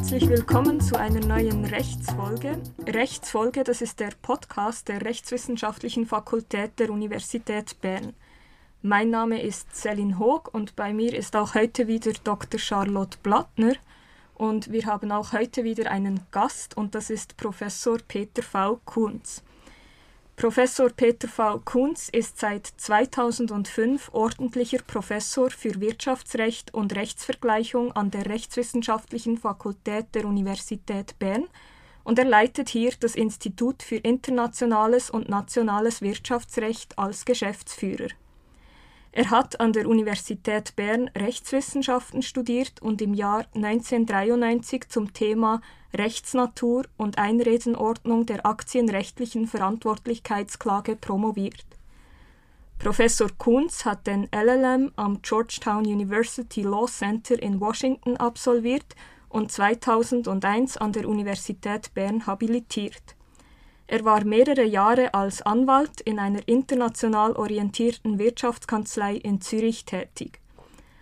herzlich willkommen zu einer neuen Rechtsfolge. Rechtsfolge, das ist der Podcast der Rechtswissenschaftlichen Fakultät der Universität Bern. Mein Name ist Celine Hoog und bei mir ist auch heute wieder Dr. Charlotte Blattner. Und wir haben auch heute wieder einen Gast und das ist Professor Peter V. Kunz. Professor Peter V. Kunz ist seit 2005 ordentlicher Professor für Wirtschaftsrecht und Rechtsvergleichung an der Rechtswissenschaftlichen Fakultät der Universität Bern und er leitet hier das Institut für internationales und nationales Wirtschaftsrecht als Geschäftsführer. Er hat an der Universität Bern Rechtswissenschaften studiert und im Jahr 1993 zum Thema Rechtsnatur und Einredenordnung der aktienrechtlichen Verantwortlichkeitsklage promoviert. Professor Kunz hat den LLM am Georgetown University Law Center in Washington absolviert und 2001 an der Universität Bern habilitiert. Er war mehrere Jahre als Anwalt in einer international orientierten Wirtschaftskanzlei in Zürich tätig.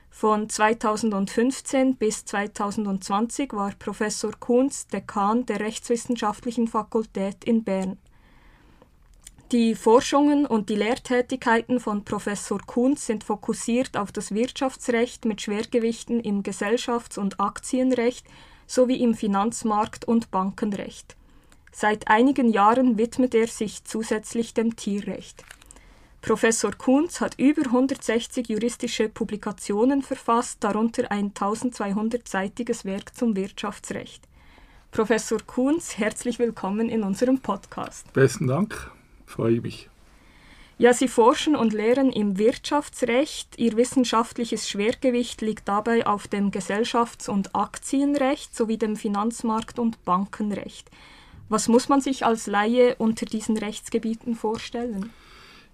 Von 2015 bis 2020 war Professor Kunz Dekan der Rechtswissenschaftlichen Fakultät in Bern. Die Forschungen und die Lehrtätigkeiten von Professor Kunz sind fokussiert auf das Wirtschaftsrecht mit Schwergewichten im Gesellschafts- und Aktienrecht sowie im Finanzmarkt- und Bankenrecht. Seit einigen Jahren widmet er sich zusätzlich dem Tierrecht. Professor Kunz hat über 160 juristische Publikationen verfasst, darunter ein 1200-seitiges Werk zum Wirtschaftsrecht. Professor Kunz, herzlich willkommen in unserem Podcast. Besten Dank, freue mich. Ja, Sie forschen und lehren im Wirtschaftsrecht. Ihr wissenschaftliches Schwergewicht liegt dabei auf dem Gesellschafts- und Aktienrecht sowie dem Finanzmarkt- und Bankenrecht. Was muss man sich als Laie unter diesen Rechtsgebieten vorstellen?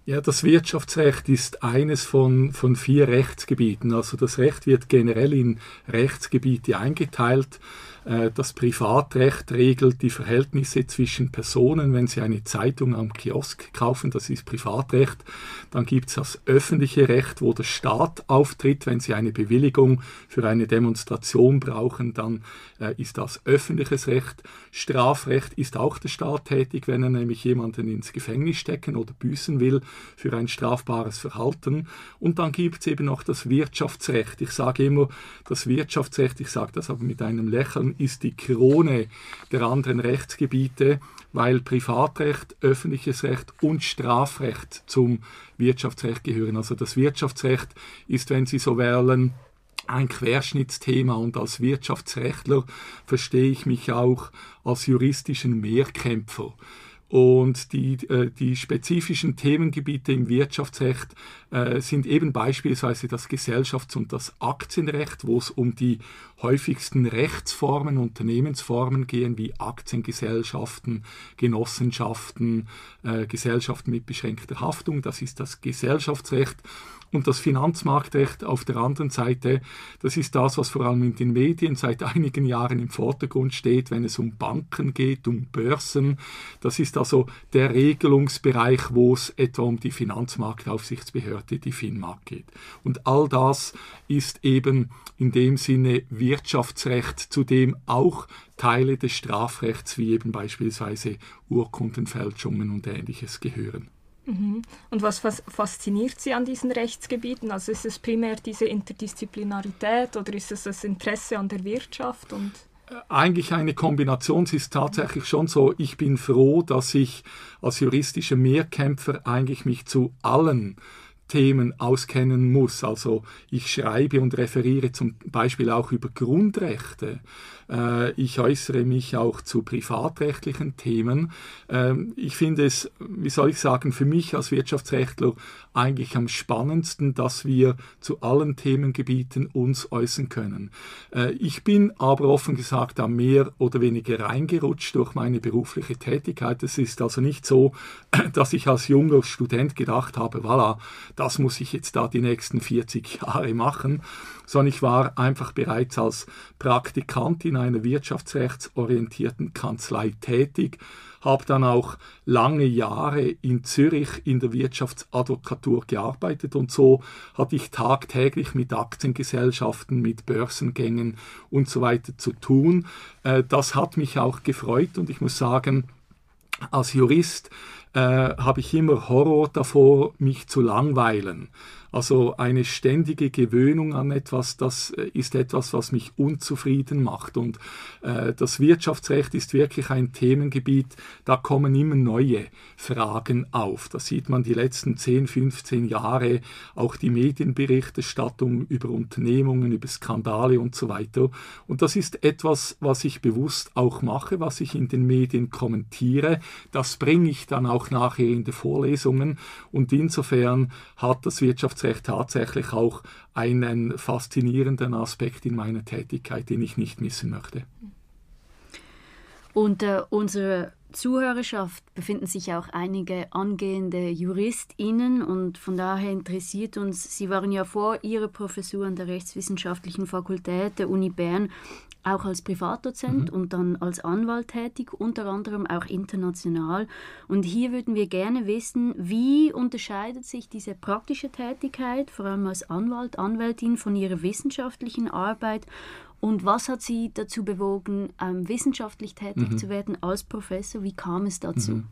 Ja, das Wirtschaftsrecht ist eines von, von vier Rechtsgebieten. Also das Recht wird generell in Rechtsgebiete eingeteilt. Äh, das Privatrecht regelt die Verhältnisse zwischen Personen, wenn sie eine Zeitung am Kiosk kaufen, das ist Privatrecht. Dann gibt es das öffentliche Recht, wo der Staat auftritt, wenn sie eine Bewilligung für eine Demonstration brauchen, dann äh, ist das öffentliches Recht. Strafrecht ist auch der Staat tätig, wenn er nämlich jemanden ins Gefängnis stecken oder büßen will für ein strafbares Verhalten. Und dann gibt es eben noch das Wirtschaftsrecht. Ich sage immer, das Wirtschaftsrecht, ich sage das aber mit einem Lächeln, ist die Krone der anderen Rechtsgebiete, weil Privatrecht, öffentliches Recht und Strafrecht zum Wirtschaftsrecht gehören. Also das Wirtschaftsrecht ist, wenn Sie so wählen, ein Querschnittsthema und als Wirtschaftsrechtler verstehe ich mich auch als juristischen Mehrkämpfer. Und die, äh, die spezifischen Themengebiete im Wirtschaftsrecht äh, sind eben beispielsweise das Gesellschafts- und das Aktienrecht, wo es um die häufigsten Rechtsformen, Unternehmensformen gehen, wie Aktiengesellschaften, Genossenschaften, äh, Gesellschaften mit beschränkter Haftung. Das ist das Gesellschaftsrecht. Und das Finanzmarktrecht auf der anderen Seite, das ist das, was vor allem in den Medien seit einigen Jahren im Vordergrund steht, wenn es um Banken geht, um Börsen. Das ist also der Regelungsbereich, wo es etwa um die Finanzmarktaufsichtsbehörde, die FINMAG geht. Und all das ist eben in dem Sinne Wirtschaftsrecht, zu dem auch Teile des Strafrechts wie eben beispielsweise Urkundenfälschungen und ähnliches gehören. Mhm. Und was fasziniert Sie an diesen Rechtsgebieten? Also ist es primär diese Interdisziplinarität oder ist es das Interesse an der Wirtschaft? Und äh, eigentlich eine Kombination. Es ist tatsächlich schon so, ich bin froh, dass ich als juristischer Mehrkämpfer eigentlich mich zu allen Themen auskennen muss. Also ich schreibe und referiere zum Beispiel auch über Grundrechte. Äh, ich äußere mich auch zu privatrechtlichen Themen. Ähm, ich finde es, wie soll ich sagen, für mich als Wirtschaftsrechtler eigentlich am spannendsten, dass wir zu allen Themengebieten uns äußern können. Äh, ich bin aber offen gesagt da mehr oder weniger reingerutscht durch meine berufliche Tätigkeit. Es ist also nicht so, dass ich als junger Student gedacht habe, voilà, das muss ich jetzt da die nächsten 40 Jahre machen, sondern ich war einfach bereits als Praktikant in einer wirtschaftsrechtsorientierten Kanzlei tätig, habe dann auch lange Jahre in Zürich in der Wirtschaftsadvokatur gearbeitet und so hatte ich tagtäglich mit Aktiengesellschaften, mit Börsengängen und so weiter zu tun. Äh, das hat mich auch gefreut und ich muss sagen, als Jurist äh, habe ich immer Horror davor, mich zu langweilen. Also eine ständige Gewöhnung an etwas, das äh, ist etwas, was mich unzufrieden macht. Und äh, das Wirtschaftsrecht ist wirklich ein Themengebiet, da kommen immer neue Fragen auf. Das sieht man die letzten 10, 15 Jahre, auch die Medienberichterstattung über Unternehmungen, über Skandale und so weiter. Und das ist etwas, was ich bewusst auch mache, was ich in den Medien kommentiere. Das bringe ich dann auch nachher in die Vorlesungen. Und insofern hat das Wirtschaftsrecht tatsächlich auch einen faszinierenden Aspekt in meiner Tätigkeit, den ich nicht missen möchte. Unter unserer Zuhörerschaft befinden sich auch einige angehende JuristInnen und von daher interessiert uns, Sie waren ja vor Ihrer Professur an der Rechtswissenschaftlichen Fakultät der Uni Bern auch als Privatdozent mhm. und dann als Anwalt tätig, unter anderem auch international. Und hier würden wir gerne wissen, wie unterscheidet sich diese praktische Tätigkeit, vor allem als Anwalt, Anwältin, von ihrer wissenschaftlichen Arbeit und was hat Sie dazu bewogen, ähm, wissenschaftlich tätig mhm. zu werden als Professor? Wie kam es dazu? Mhm.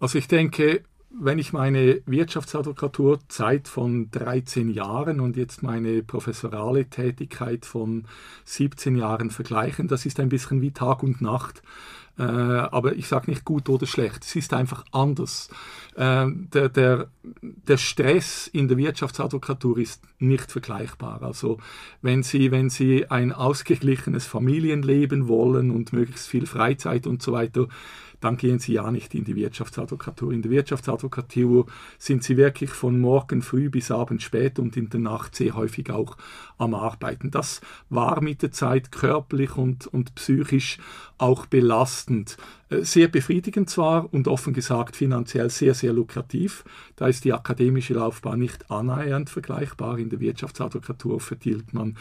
Also ich denke, wenn ich meine Wirtschaftsadvokaturzeit von 13 Jahren und jetzt meine professorale Tätigkeit von 17 Jahren vergleichen, das ist ein bisschen wie Tag und Nacht. Äh, aber ich sage nicht gut oder schlecht, es ist einfach anders. Äh, der, der, der Stress in der Wirtschaftsadvokatur ist nicht vergleichbar. Also wenn Sie, wenn Sie ein ausgeglichenes Familienleben wollen und möglichst viel Freizeit und so weiter, dann gehen Sie ja nicht in die Wirtschaftsadvokatur. In der Wirtschaftsadvokatur sind Sie wirklich von morgen früh bis abend spät und in der Nacht sehr häufig auch am Arbeiten. Das war mit der Zeit körperlich und, und psychisch auch belastend. Äh, sehr befriedigend zwar und offen gesagt finanziell sehr, sehr lukrativ. Da ist die akademische Laufbahn nicht annähernd vergleichbar. In der Wirtschaftsadvokatur verdient man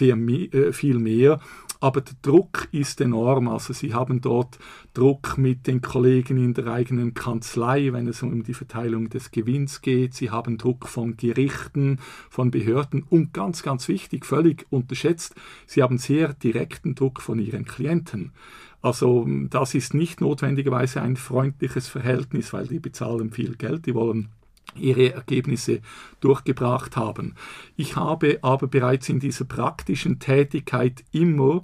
äh, viel mehr. Aber der Druck ist enorm. Also Sie haben dort Druck mit den Kollegen in der eigenen Kanzlei, wenn es um die Verteilung des Gewinns geht. Sie haben Druck von Gerichten, von Behörden und ganz, ganz wichtig, völlig unterschätzt, Sie haben sehr direkten Druck von Ihren Klienten. Also das ist nicht notwendigerweise ein freundliches Verhältnis, weil die bezahlen viel Geld, die wollen ihre Ergebnisse durchgebracht haben. Ich habe aber bereits in dieser praktischen Tätigkeit immer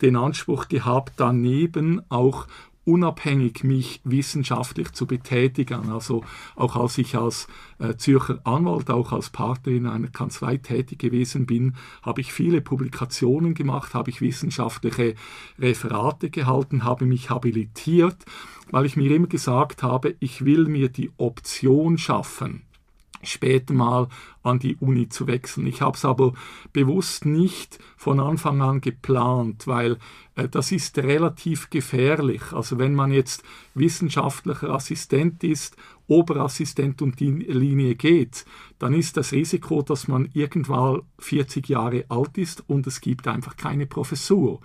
den Anspruch gehabt, daneben auch unabhängig mich wissenschaftlich zu betätigen. Also auch als ich als äh, Zürcher Anwalt, auch als Partner in einer Kanzlei tätig gewesen bin, habe ich viele Publikationen gemacht, habe ich wissenschaftliche Referate gehalten, habe mich habilitiert, weil ich mir immer gesagt habe, ich will mir die Option schaffen, später mal an die Uni zu wechseln. Ich habe es aber bewusst nicht von Anfang an geplant, weil das ist relativ gefährlich. Also wenn man jetzt wissenschaftlicher Assistent ist, Oberassistent und die Linie geht, dann ist das Risiko, dass man irgendwann 40 Jahre alt ist und es gibt einfach keine Professur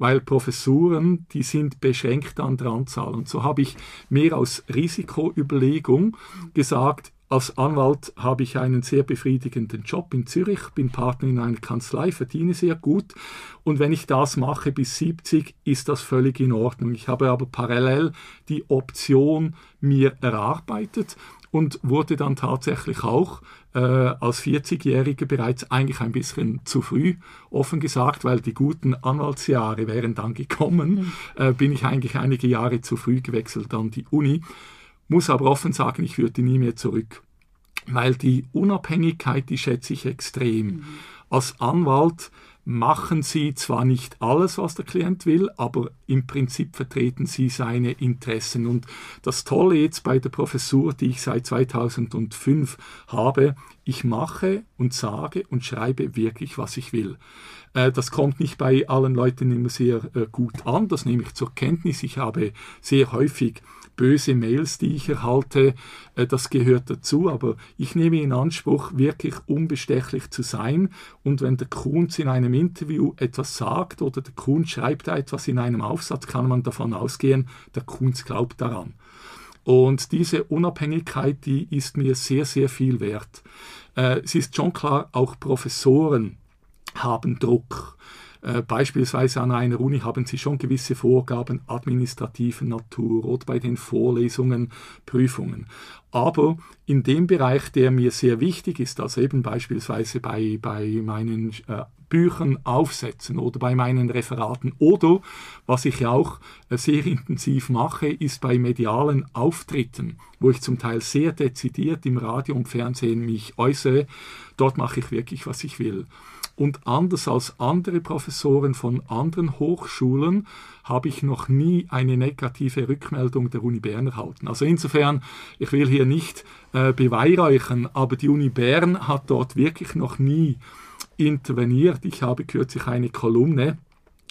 weil Professuren, die sind beschränkt an der Anzahl. Und so habe ich mehr aus Risikoüberlegung gesagt, als Anwalt habe ich einen sehr befriedigenden Job in Zürich, bin Partner in einer Kanzlei, verdiene sehr gut und wenn ich das mache bis 70, ist das völlig in Ordnung. Ich habe aber parallel die Option mir erarbeitet und wurde dann tatsächlich auch äh, als 40-Jähriger bereits eigentlich ein bisschen zu früh, offen gesagt, weil die guten Anwaltsjahre wären dann gekommen, mhm. äh, bin ich eigentlich einige Jahre zu früh gewechselt an die Uni. Muss aber offen sagen, ich würde nie mehr zurück. Weil die Unabhängigkeit, die schätze ich extrem. Mhm. Als Anwalt machen Sie zwar nicht alles, was der Klient will, aber im Prinzip vertreten sie seine Interessen. Und das Tolle jetzt bei der Professur, die ich seit 2005 habe, ich mache und sage und schreibe wirklich, was ich will. Äh, das kommt nicht bei allen Leuten immer sehr äh, gut an, das nehme ich zur Kenntnis. Ich habe sehr häufig böse Mails, die ich erhalte, äh, das gehört dazu, aber ich nehme in Anspruch, wirklich unbestechlich zu sein und wenn der Kunz in einem Interview etwas sagt oder der Kunz schreibt etwas in einem Aufsatz, kann man davon ausgehen, der Kunz glaubt daran. Und diese Unabhängigkeit, die ist mir sehr, sehr viel wert. es ist schon klar, auch Professoren haben Druck. Äh, beispielsweise an einer Uni haben sie schon gewisse Vorgaben administrativer Natur oder bei den Vorlesungen, Prüfungen. Aber in dem Bereich, der mir sehr wichtig ist, also eben beispielsweise bei, bei meinen äh, Büchern aufsetzen oder bei meinen Referaten oder was ich auch äh, sehr intensiv mache, ist bei medialen Auftritten, wo ich zum Teil sehr dezidiert im Radio und Fernsehen mich äußere, dort mache ich wirklich, was ich will. Und anders als andere Professoren von anderen Hochschulen habe ich noch nie eine negative Rückmeldung der Uni Bern erhalten. Also insofern, ich will hier nicht äh, beweihräuchern, aber die Uni Bern hat dort wirklich noch nie interveniert. Ich habe kürzlich eine Kolumne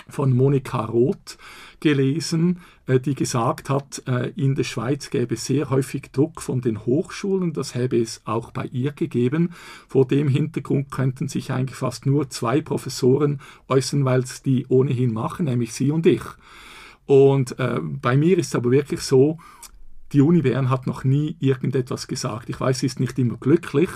von Monika Roth gelesen, äh, die gesagt hat, äh, in der Schweiz gäbe es sehr häufig Druck von den Hochschulen, das hätte es auch bei ihr gegeben. Vor dem Hintergrund könnten sich eigentlich fast nur zwei Professoren äußern, weil es die ohnehin machen, nämlich sie und ich. Und äh, bei mir ist es aber wirklich so, die Uni Bern hat noch nie irgendetwas gesagt. Ich weiß, sie ist nicht immer glücklich,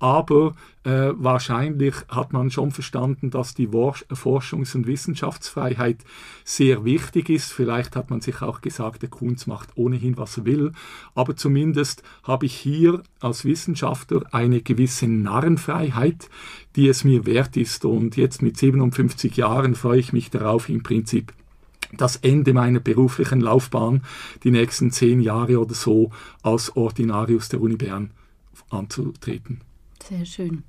aber äh, wahrscheinlich hat man schon verstanden, dass die Forschungs- und Wissenschaftsfreiheit sehr wichtig ist. Vielleicht hat man sich auch gesagt, der Kunst macht ohnehin, was er will. Aber zumindest habe ich hier als Wissenschaftler eine gewisse Narrenfreiheit, die es mir wert ist. Und jetzt mit 57 Jahren freue ich mich darauf, im Prinzip das Ende meiner beruflichen Laufbahn, die nächsten zehn Jahre oder so als Ordinarius der Uni Bern anzutreten. Sehr schön.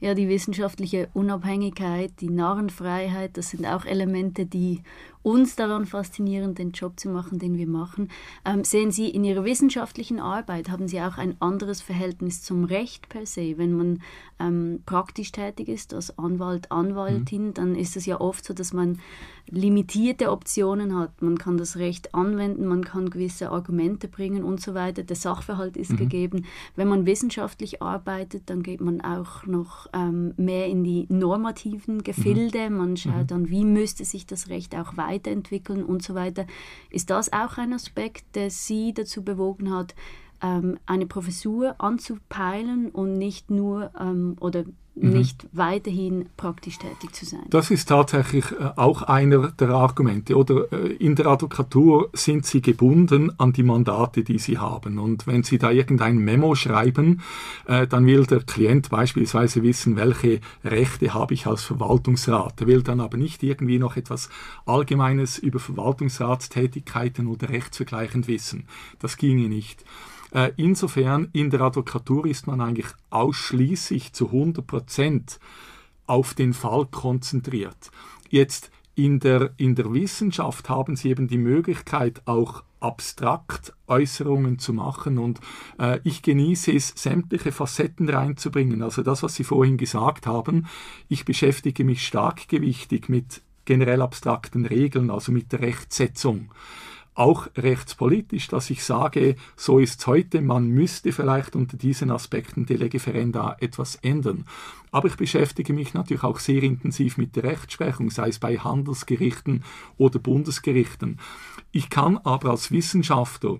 Ja, die wissenschaftliche Unabhängigkeit, die Narrenfreiheit, das sind auch Elemente, die uns daran faszinieren, den Job zu machen, den wir machen. Ähm, sehen Sie in Ihrer wissenschaftlichen Arbeit, haben Sie auch ein anderes Verhältnis zum Recht per se? Wenn man ähm, praktisch tätig ist, als Anwalt, Anwaltin, mhm. dann ist es ja oft so, dass man limitierte Optionen hat. Man kann das Recht anwenden, man kann gewisse Argumente bringen und so weiter. Der Sachverhalt ist mhm. gegeben. Wenn man wissenschaftlich arbeitet, dann geht man auch noch ähm, mehr in die normativen Gefilde. Mhm. Man schaut mhm. dann, wie müsste sich das Recht auch weiterentwickeln und so weiter. Ist das auch ein Aspekt, der Sie dazu bewogen hat, ähm, eine Professur anzupeilen und nicht nur ähm, oder. Nicht weiterhin praktisch tätig zu sein. Das ist tatsächlich äh, auch einer der Argumente. Oder äh, in der Advokatur sind Sie gebunden an die Mandate, die Sie haben. Und wenn Sie da irgendein Memo schreiben, äh, dann will der Klient beispielsweise wissen, welche Rechte habe ich als Verwaltungsrat. Er will dann aber nicht irgendwie noch etwas Allgemeines über Verwaltungsratstätigkeiten oder rechtsvergleichend wissen. Das ginge nicht. Insofern in der Advokatur ist man eigentlich ausschließlich zu 100 Prozent auf den Fall konzentriert. Jetzt in der, in der Wissenschaft haben Sie eben die Möglichkeit, auch abstrakt Äußerungen zu machen und äh, ich genieße es, sämtliche Facetten reinzubringen. Also das, was Sie vorhin gesagt haben, ich beschäftige mich stark gewichtig mit generell abstrakten Regeln, also mit der Rechtsetzung auch rechtspolitisch, dass ich sage, so ist es heute, man müsste vielleicht unter diesen Aspekten der Lege Ferenda etwas ändern. Aber ich beschäftige mich natürlich auch sehr intensiv mit der Rechtsprechung, sei es bei Handelsgerichten oder Bundesgerichten. Ich kann aber als Wissenschaftler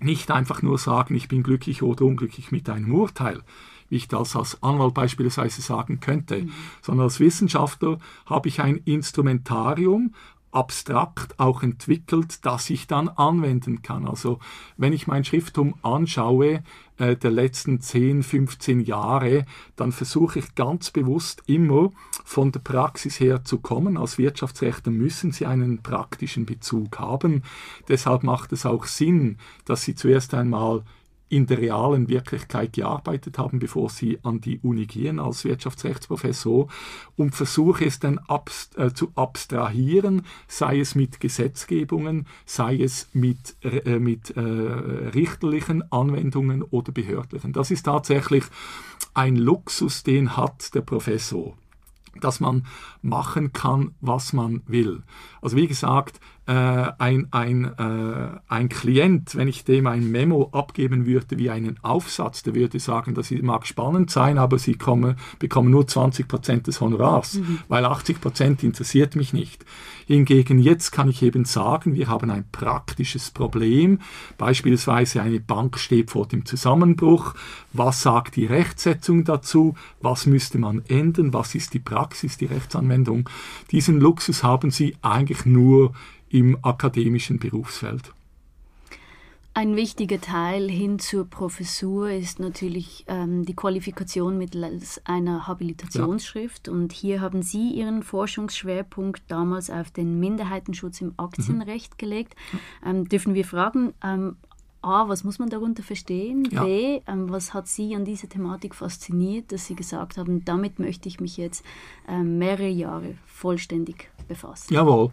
nicht einfach nur sagen, ich bin glücklich oder unglücklich mit einem Urteil wie ich das als Anwalt beispielsweise sagen könnte, mhm. sondern als Wissenschaftler habe ich ein Instrumentarium, abstrakt auch entwickelt, das ich dann anwenden kann. Also wenn ich mein Schrifttum anschaue äh, der letzten 10, 15 Jahre, dann versuche ich ganz bewusst immer von der Praxis her zu kommen. Als Wirtschaftsrechter müssen Sie einen praktischen Bezug haben. Deshalb macht es auch Sinn, dass Sie zuerst einmal in der realen Wirklichkeit gearbeitet haben, bevor sie an die Uni gehen als Wirtschaftsrechtsprofessor und versuche es dann abst äh, zu abstrahieren, sei es mit Gesetzgebungen, sei es mit, äh, mit äh, richterlichen Anwendungen oder behördlichen. Das ist tatsächlich ein Luxus, den hat der Professor dass man machen kann, was man will. Also wie gesagt, äh, ein, ein, äh, ein Klient, wenn ich dem ein Memo abgeben würde wie einen Aufsatz, der würde sagen, das mag spannend sein, aber sie komme, bekommen nur 20 Prozent des Honorars, mhm. weil 80 Prozent interessiert mich nicht. Hingegen jetzt kann ich eben sagen, wir haben ein praktisches Problem, beispielsweise eine Bank steht vor dem Zusammenbruch, was sagt die Rechtsetzung dazu, was müsste man ändern, was ist die Praxis, die Rechtsanwendung. Diesen Luxus haben sie eigentlich nur im akademischen Berufsfeld. Ein wichtiger Teil hin zur Professur ist natürlich ähm, die Qualifikation mittels einer Habilitationsschrift. Ja. Und hier haben Sie Ihren Forschungsschwerpunkt damals auf den Minderheitenschutz im Aktienrecht mhm. gelegt. Ähm, dürfen wir fragen, ähm, A, was muss man darunter verstehen? Ja. B, ähm, was hat Sie an dieser Thematik fasziniert, dass Sie gesagt haben, damit möchte ich mich jetzt ähm, mehrere Jahre vollständig befassen? Jawohl.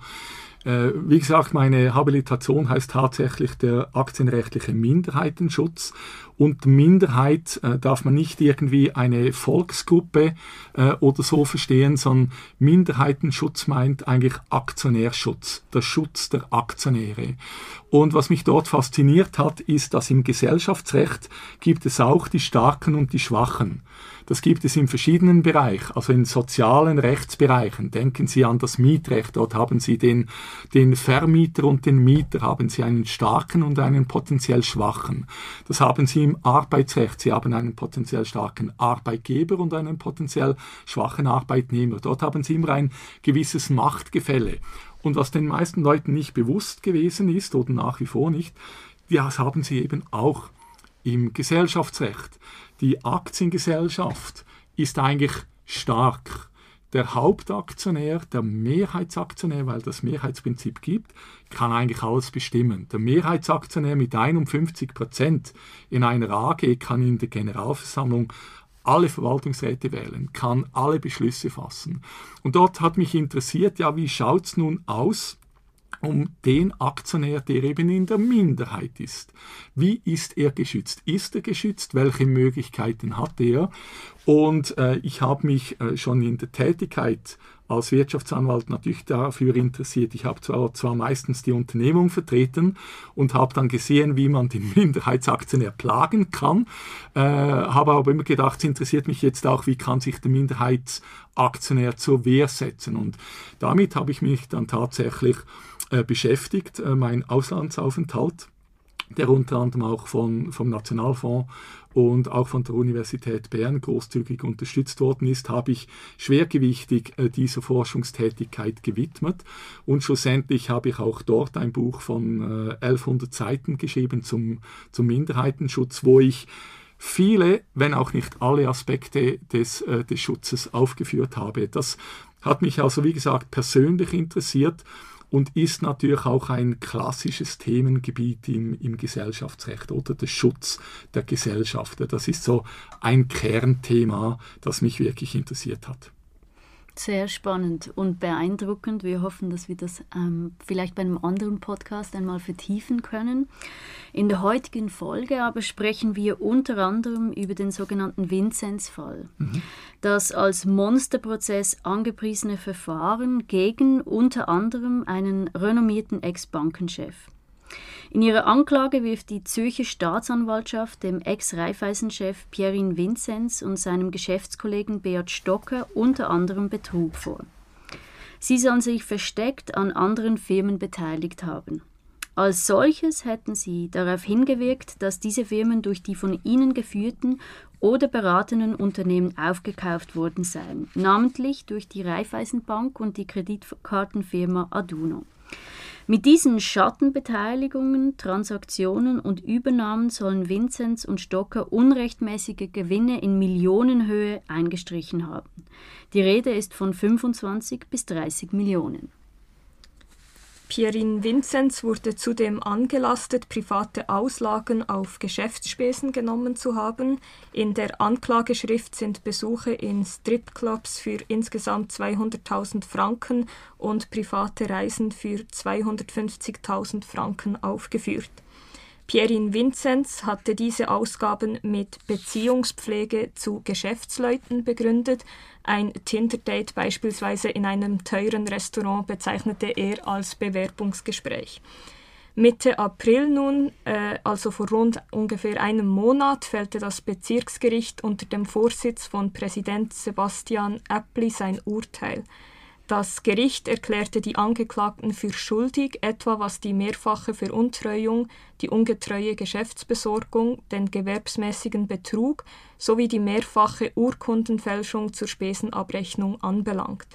Äh, wie gesagt, meine Habilitation heißt tatsächlich der aktienrechtliche Minderheitenschutz. Und Minderheit äh, darf man nicht irgendwie eine Volksgruppe äh, oder so verstehen, sondern Minderheitenschutz meint eigentlich Aktionärschutz, der Schutz der Aktionäre. Und was mich dort fasziniert hat, ist, dass im Gesellschaftsrecht gibt es auch die Starken und die Schwachen. Das gibt es in verschiedenen Bereichen, also in sozialen Rechtsbereichen. Denken Sie an das Mietrecht. Dort haben Sie den, den Vermieter und den Mieter, haben Sie einen starken und einen potenziell schwachen. Das haben Sie im Arbeitsrecht. Sie haben einen potenziell starken Arbeitgeber und einen potenziell schwachen Arbeitnehmer. Dort haben Sie immer ein gewisses Machtgefälle. Und was den meisten Leuten nicht bewusst gewesen ist oder nach wie vor nicht, das haben sie eben auch im Gesellschaftsrecht. Die Aktiengesellschaft ist eigentlich stark. Der Hauptaktionär, der Mehrheitsaktionär, weil das Mehrheitsprinzip gibt, kann eigentlich alles bestimmen. Der Mehrheitsaktionär mit 51 Prozent in einer AG kann in der Generalversammlung alle Verwaltungsräte wählen, kann alle Beschlüsse fassen. Und dort hat mich interessiert, ja, wie schaut es nun aus um den Aktionär, der eben in der Minderheit ist. Wie ist er geschützt? Ist er geschützt? Welche Möglichkeiten hat er? Und äh, ich habe mich äh, schon in der Tätigkeit als Wirtschaftsanwalt natürlich dafür interessiert. Ich habe zwar, zwar meistens die Unternehmung vertreten und habe dann gesehen, wie man den Minderheitsaktionär plagen kann, äh, habe aber immer gedacht, es interessiert mich jetzt auch, wie kann sich der Minderheitsaktionär zur Wehr setzen. Und damit habe ich mich dann tatsächlich äh, beschäftigt, äh, mein Auslandsaufenthalt, der unter anderem auch von, vom Nationalfonds und auch von der Universität Bern großzügig unterstützt worden ist, habe ich schwergewichtig äh, dieser Forschungstätigkeit gewidmet. Und schlussendlich habe ich auch dort ein Buch von äh, 1100 Seiten geschrieben zum, zum Minderheitenschutz, wo ich viele, wenn auch nicht alle Aspekte des, des Schutzes aufgeführt habe. Das hat mich also, wie gesagt, persönlich interessiert und ist natürlich auch ein klassisches Themengebiet im, im Gesellschaftsrecht oder der Schutz der Gesellschaft. Das ist so ein Kernthema, das mich wirklich interessiert hat. Sehr spannend und beeindruckend. Wir hoffen, dass wir das ähm, vielleicht bei einem anderen Podcast einmal vertiefen können. In der heutigen Folge aber sprechen wir unter anderem über den sogenannten Vinzenz-Fall. Mhm. Das als Monsterprozess angepriesene Verfahren gegen unter anderem einen renommierten Ex-Bankenchef. In ihrer Anklage wirft die Zürcher Staatsanwaltschaft dem Ex-Raiffeisen-Chef Pierin Vinzenz und seinem Geschäftskollegen Beat Stocker unter anderem Betrug vor. Sie sollen sich versteckt an anderen Firmen beteiligt haben. Als solches hätten sie darauf hingewirkt, dass diese Firmen durch die von ihnen geführten oder beratenen Unternehmen aufgekauft worden seien, namentlich durch die Raiffeisenbank und die Kreditkartenfirma Aduno. Mit diesen Schattenbeteiligungen, Transaktionen und Übernahmen sollen Vinzenz und Stocker unrechtmäßige Gewinne in Millionenhöhe eingestrichen haben. Die Rede ist von 25 bis 30 Millionen. Pierin Vinzenz wurde zudem angelastet, private Auslagen auf Geschäftsspesen genommen zu haben. In der Anklageschrift sind Besuche in Stripclubs für insgesamt 200.000 Franken und private Reisen für 250.000 Franken aufgeführt. Pierin Vinzenz hatte diese Ausgaben mit Beziehungspflege zu Geschäftsleuten begründet. Ein Tinder-Date beispielsweise in einem teuren Restaurant bezeichnete er als Bewerbungsgespräch. Mitte April nun, äh, also vor rund ungefähr einem Monat, fällte das Bezirksgericht unter dem Vorsitz von Präsident Sebastian Appli sein Urteil. Das Gericht erklärte die Angeklagten für schuldig, etwa was die mehrfache Veruntreuung, die ungetreue Geschäftsbesorgung, den gewerbsmäßigen Betrug sowie die mehrfache Urkundenfälschung zur Spesenabrechnung anbelangt.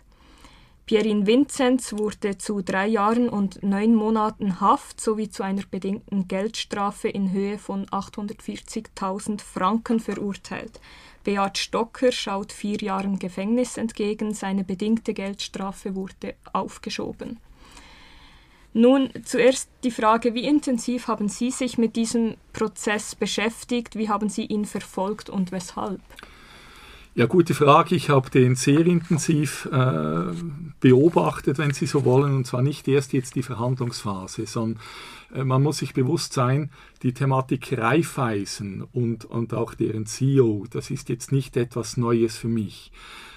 Pierin Vinzenz wurde zu drei Jahren und neun Monaten Haft sowie zu einer bedingten Geldstrafe in Höhe von 840.000 Franken verurteilt. Beat Stocker schaut vier Jahren Gefängnis entgegen, seine bedingte Geldstrafe wurde aufgeschoben. Nun zuerst die Frage, wie intensiv haben Sie sich mit diesem Prozess beschäftigt, wie haben Sie ihn verfolgt und weshalb? Ja, gute Frage. Ich habe den sehr intensiv äh, beobachtet, wenn Sie so wollen, und zwar nicht erst jetzt die Verhandlungsphase, sondern man muss sich bewusst sein, die Thematik Raiffeisen und, und auch deren CEO, das ist jetzt nicht etwas Neues für mich.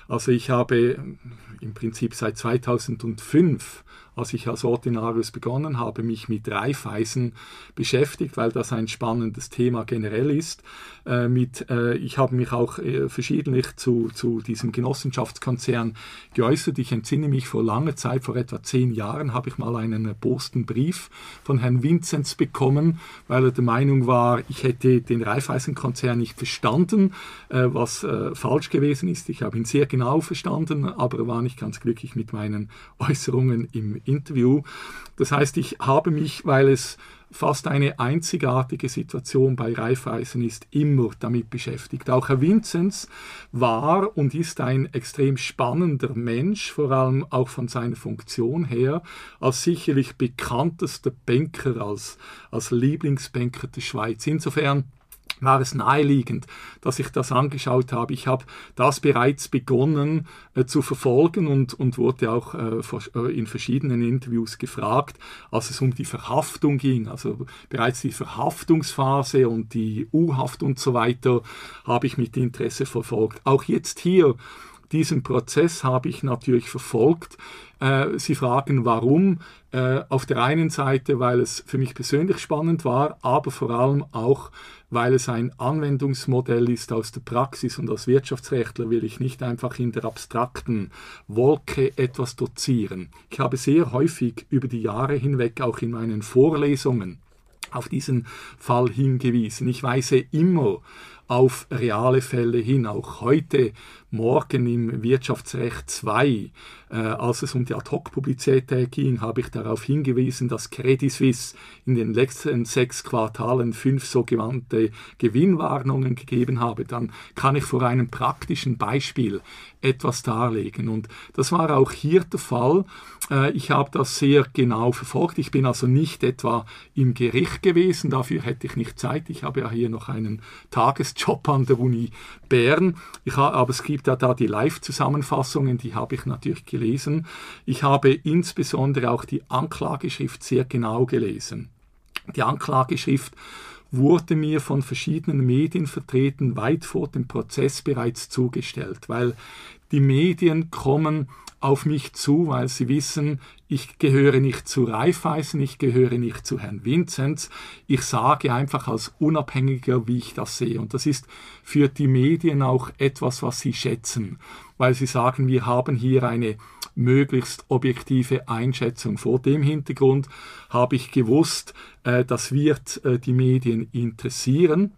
Also ich habe im Prinzip seit 2005 als ich als Ordinarius begonnen habe, mich mit Reifeisen beschäftigt, weil das ein spannendes Thema generell ist. Äh, mit, äh, ich habe mich auch äh, verschiedentlich zu, zu diesem Genossenschaftskonzern geäußert. Ich entsinne mich vor langer Zeit, vor etwa zehn Jahren, habe ich mal einen erbosten Brief von Herrn Vinzenz bekommen, weil er der Meinung war, ich hätte den Raiffeisenkonzern nicht verstanden, äh, was äh, falsch gewesen ist. Ich habe ihn sehr genau verstanden, aber war nicht ganz glücklich mit meinen Äußerungen im Interview. Das heißt, ich habe mich, weil es fast eine einzigartige Situation bei Raiffeisen ist, immer damit beschäftigt. Auch Herr Vinzenz war und ist ein extrem spannender Mensch, vor allem auch von seiner Funktion her, als sicherlich bekanntester Banker, als, als Lieblingsbanker der Schweiz. Insofern war es naheliegend, dass ich das angeschaut habe. Ich habe das bereits begonnen äh, zu verfolgen und, und wurde auch äh, äh, in verschiedenen Interviews gefragt, als es um die Verhaftung ging. Also bereits die Verhaftungsphase und die U-Haft und so weiter habe ich mit Interesse verfolgt. Auch jetzt hier diesen Prozess habe ich natürlich verfolgt. Äh, Sie fragen, warum? Äh, auf der einen Seite, weil es für mich persönlich spannend war, aber vor allem auch, weil es ein Anwendungsmodell ist aus der Praxis und als Wirtschaftsrechtler will ich nicht einfach in der abstrakten Wolke etwas dozieren. Ich habe sehr häufig über die Jahre hinweg auch in meinen Vorlesungen auf diesen Fall hingewiesen. Ich weise immer auf reale Fälle hin. Auch heute Morgen im Wirtschaftsrecht 2 äh, als es um die Ad-Hoc-Publizität ging, habe ich darauf hingewiesen, dass Credit Suisse in den letzten sechs Quartalen fünf sogenannte Gewinnwarnungen gegeben habe. Dann kann ich vor einem praktischen Beispiel etwas darlegen. Und das war auch hier der Fall. Äh, ich habe das sehr genau verfolgt. Ich bin also nicht etwa im Gericht gewesen, dafür hätte ich nicht Zeit. Ich habe ja hier noch einen Tagesjob an der Uni Bern. Ich habe, aber es gibt ja da die Live-Zusammenfassungen, die habe ich natürlich gelesen. Ich habe insbesondere auch die Anklageschrift sehr genau gelesen. Die Anklageschrift wurde mir von verschiedenen Medienvertretern weit vor dem Prozess bereits zugestellt, weil die Medien kommen auf mich zu, weil sie wissen, ich gehöre nicht zu Raiffeisen, ich gehöre nicht zu Herrn Vinzenz. Ich sage einfach als Unabhängiger, wie ich das sehe. Und das ist für die Medien auch etwas, was sie schätzen, weil sie sagen, wir haben hier eine möglichst objektive Einschätzung. Vor dem Hintergrund habe ich gewusst, äh, das wird äh, die Medien interessieren.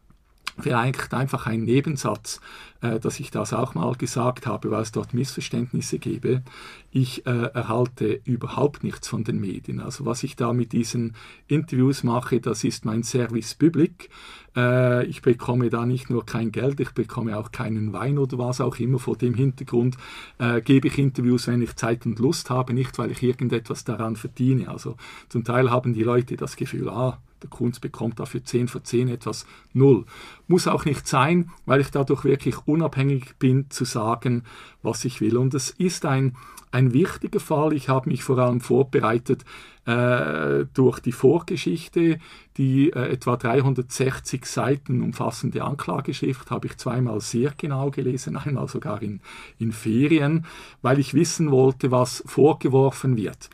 Vielleicht einfach ein Nebensatz, äh, dass ich das auch mal gesagt habe, weil es dort Missverständnisse gebe. Ich äh, erhalte überhaupt nichts von den Medien. Also was ich da mit diesen Interviews mache, das ist mein Service Public. Äh, ich bekomme da nicht nur kein Geld, ich bekomme auch keinen Wein oder was auch immer. Vor dem Hintergrund äh, gebe ich Interviews, wenn ich Zeit und Lust habe, nicht weil ich irgendetwas daran verdiene. Also zum Teil haben die Leute das Gefühl, ah, der Kunst bekommt dafür 10 für 10 etwas. Null. Muss auch nicht sein, weil ich dadurch wirklich unabhängig bin zu sagen, was ich will. Und es ist ein, ein wichtiger Fall. Ich habe mich vor allem vorbereitet äh, durch die Vorgeschichte, die äh, etwa 360 Seiten umfassende Anklageschrift habe ich zweimal sehr genau gelesen, einmal sogar in, in Ferien, weil ich wissen wollte, was vorgeworfen wird.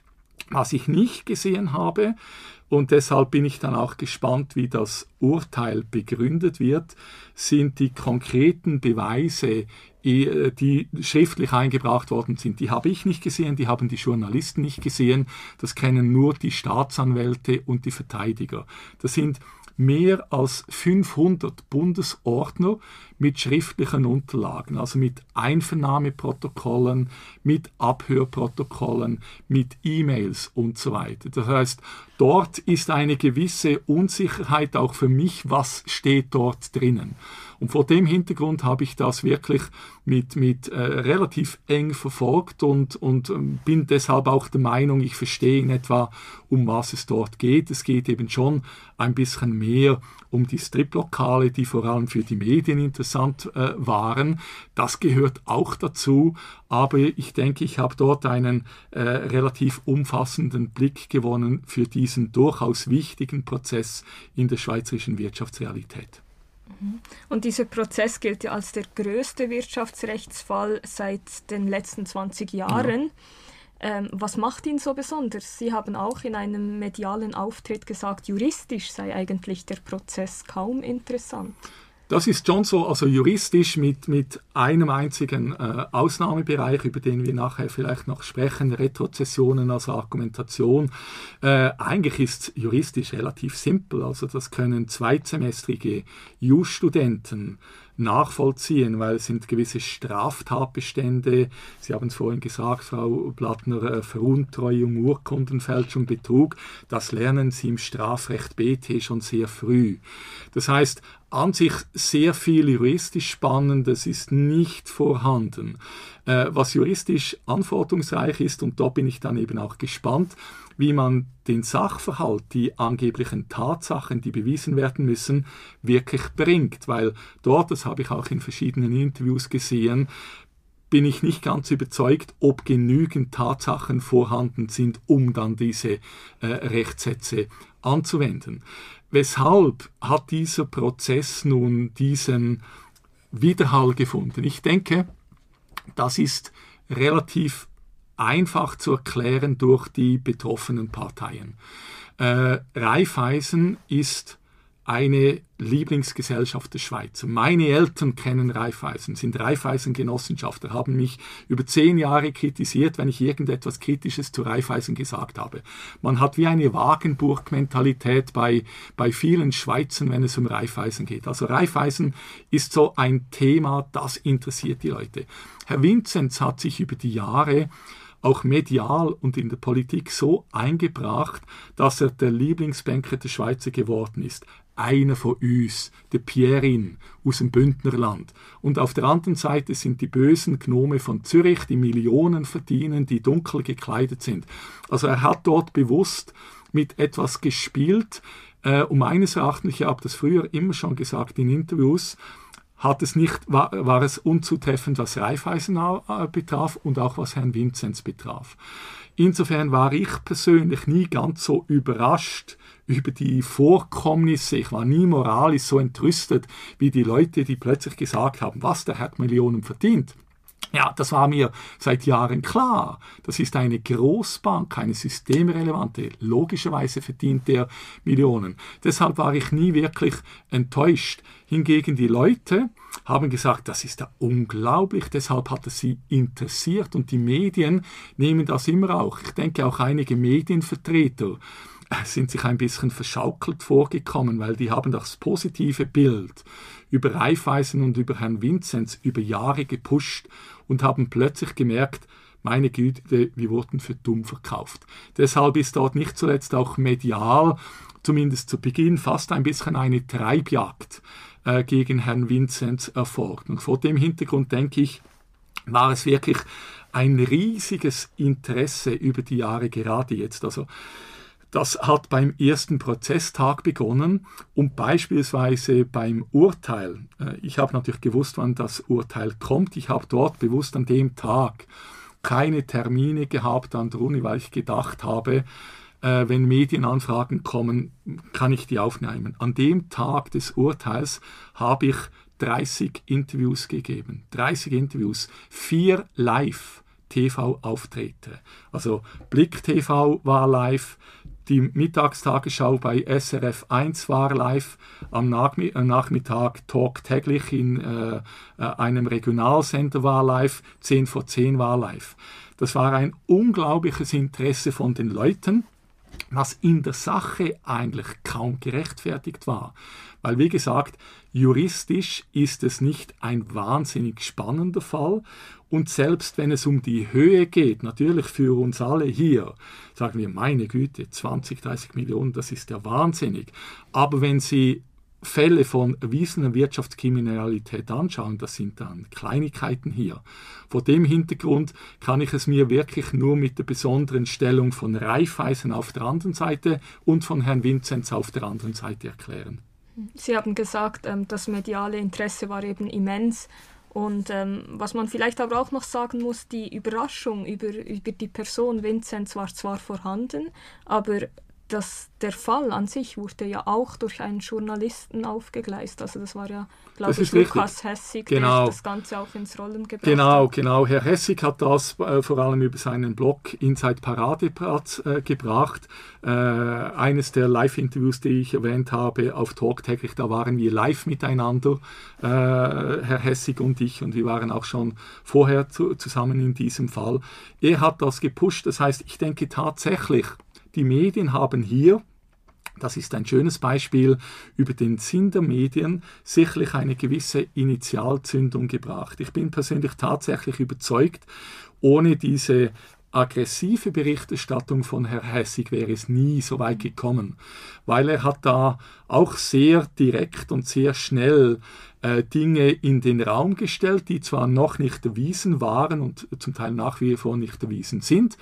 Was ich nicht gesehen habe, und deshalb bin ich dann auch gespannt, wie das Urteil begründet wird, sind die konkreten Beweise, die schriftlich eingebracht worden sind. Die habe ich nicht gesehen, die haben die Journalisten nicht gesehen. Das kennen nur die Staatsanwälte und die Verteidiger. Das sind mehr als 500 Bundesordner mit schriftlichen Unterlagen, also mit Einvernahmeprotokollen, mit Abhörprotokollen, mit E-Mails und so weiter. Das heißt, dort ist eine gewisse Unsicherheit auch für mich, was steht dort drinnen. Und vor dem Hintergrund habe ich das wirklich mit, mit äh, relativ eng verfolgt und, und ähm, bin deshalb auch der Meinung, ich verstehe in etwa, um was es dort geht. Es geht eben schon ein bisschen mehr um die Striplokale, die vor allem für die Medien interessant äh, waren. Das gehört auch dazu, aber ich denke, ich habe dort einen äh, relativ umfassenden Blick gewonnen für diesen durchaus wichtigen Prozess in der schweizerischen Wirtschaftsrealität. Mhm. Und dieser Prozess gilt ja als der größte Wirtschaftsrechtsfall seit den letzten 20 Jahren. Ja. Ähm, was macht ihn so besonders? Sie haben auch in einem medialen Auftritt gesagt, juristisch sei eigentlich der Prozess kaum interessant. Das ist schon so, also juristisch mit, mit einem einzigen äh, Ausnahmebereich, über den wir nachher vielleicht noch sprechen, Retrozessionen als Argumentation. Äh, eigentlich ist juristisch relativ simpel, also das können zweitsemestrige Jus-Studenten nachvollziehen, weil es sind gewisse Straftatbestände, Sie haben es vorhin gesagt, Frau Blattner, äh, Veruntreuung, Urkundenfälschung, Betrug, das lernen Sie im Strafrecht BT schon sehr früh. Das heißt, an sich sehr viel juristisch Spannendes ist nicht vorhanden. Äh, was juristisch anforderungsreich ist, und da bin ich dann eben auch gespannt, wie man den Sachverhalt, die angeblichen Tatsachen, die bewiesen werden müssen, wirklich bringt. Weil dort, das habe ich auch in verschiedenen Interviews gesehen, bin ich nicht ganz überzeugt, ob genügend Tatsachen vorhanden sind, um dann diese äh, Rechtssätze anzuwenden. Weshalb hat dieser Prozess nun diesen Widerhall gefunden? Ich denke, das ist relativ einfach zu erklären durch die betroffenen Parteien. Äh, Raiffeisen ist eine Lieblingsgesellschaft der Schweiz. Meine Eltern kennen Raiffeisen, sind Raiffeisen-Genossenschaftler, haben mich über zehn Jahre kritisiert, wenn ich irgendetwas Kritisches zu Raiffeisen gesagt habe. Man hat wie eine Wagenburg-Mentalität bei, bei vielen Schweizern, wenn es um Raiffeisen geht. Also Raiffeisen ist so ein Thema, das interessiert die Leute. Herr Vinzenz hat sich über die Jahre auch medial und in der Politik so eingebracht, dass er der Lieblingsbanker der Schweizer geworden ist. Einer von uns, der Pierin aus dem Bündnerland. Und auf der anderen Seite sind die bösen Gnome von Zürich, die Millionen verdienen, die dunkel gekleidet sind. Also er hat dort bewusst mit etwas gespielt. Äh, um meines Erachtens, ich habe das früher immer schon gesagt in Interviews, hat es nicht, war, war es unzutreffend, was Raiffeisen äh, betraf und auch was Herrn Vinzenz betraf. Insofern war ich persönlich nie ganz so überrascht über die Vorkommnisse. Ich war nie moralisch so entrüstet wie die Leute, die plötzlich gesagt haben, was, der hat Millionen verdient. Ja, das war mir seit Jahren klar. Das ist eine Großbank, eine systemrelevante. Logischerweise verdient der Millionen. Deshalb war ich nie wirklich enttäuscht. Hingegen die Leute haben gesagt, das ist ja unglaublich, deshalb hat es sie interessiert und die Medien nehmen das immer auch. Ich denke auch einige Medienvertreter sind sich ein bisschen verschaukelt vorgekommen, weil die haben das positive Bild über Raiffeisen und über Herrn Vinzenz über Jahre gepusht und haben plötzlich gemerkt, meine Güte, wir wurden für dumm verkauft. Deshalb ist dort nicht zuletzt auch medial, zumindest zu Beginn, fast ein bisschen eine Treibjagd äh, gegen Herrn Vinzenz erfolgt. Und vor dem Hintergrund denke ich, war es wirklich ein riesiges Interesse über die Jahre gerade jetzt. Also das hat beim ersten Prozesstag begonnen und beispielsweise beim Urteil. Äh, ich habe natürlich gewusst, wann das Urteil kommt. Ich habe dort bewusst an dem Tag keine Termine gehabt an der Uni, weil ich gedacht habe, äh, wenn Medienanfragen kommen, kann ich die aufnehmen. An dem Tag des Urteils habe ich 30 Interviews gegeben. 30 Interviews, vier live. TV-Auftritte. Also Blick TV war live, die Mittagstagesschau bei SRF 1 war live, am äh, Nachmittag Talk täglich in äh, äh, einem Regionalsender war live, 10 vor 10 war live. Das war ein unglaubliches Interesse von den Leuten, was in der Sache eigentlich kaum gerechtfertigt war. Weil, wie gesagt, juristisch ist es nicht ein wahnsinnig spannender Fall und selbst wenn es um die Höhe geht, natürlich für uns alle hier, sagen wir, meine Güte, 20, 30 Millionen, das ist ja wahnsinnig. Aber wenn Sie Fälle von erwiesener Wirtschaftskriminalität anschauen, das sind dann Kleinigkeiten hier. Vor dem Hintergrund kann ich es mir wirklich nur mit der besonderen Stellung von Raiffeisen auf der anderen Seite und von Herrn Vinzenz auf der anderen Seite erklären. Sie haben gesagt, ähm, das mediale Interesse war eben immens. Und ähm, was man vielleicht aber auch noch sagen muss, die Überraschung über, über die Person Vincent war zwar vorhanden, aber das, der Fall an sich wurde ja auch durch einen Journalisten aufgegleist. Also das war ja, glaube ich, Lukas Hessig, genau. der das Ganze auch ins Rollen gebracht genau, hat. Genau, genau. Herr Hessig hat das äh, vor allem über seinen Blog Inside Paradeplatz äh, gebracht. Äh, eines der Live-Interviews, die ich erwähnt habe auf Talk täglich, da waren wir live miteinander, äh, Herr Hessig und ich, und wir waren auch schon vorher zu, zusammen in diesem Fall. Er hat das gepusht. Das heißt, ich denke tatsächlich, die Medien haben hier das ist ein schönes Beispiel über den Sinn der Medien, sicherlich eine gewisse Initialzündung gebracht. Ich bin persönlich tatsächlich überzeugt, ohne diese aggressive Berichterstattung von Herrn Hessig wäre es nie so weit gekommen, weil er hat da auch sehr direkt und sehr schnell äh, Dinge in den Raum gestellt, die zwar noch nicht erwiesen waren und zum Teil nach wie vor nicht erwiesen sind,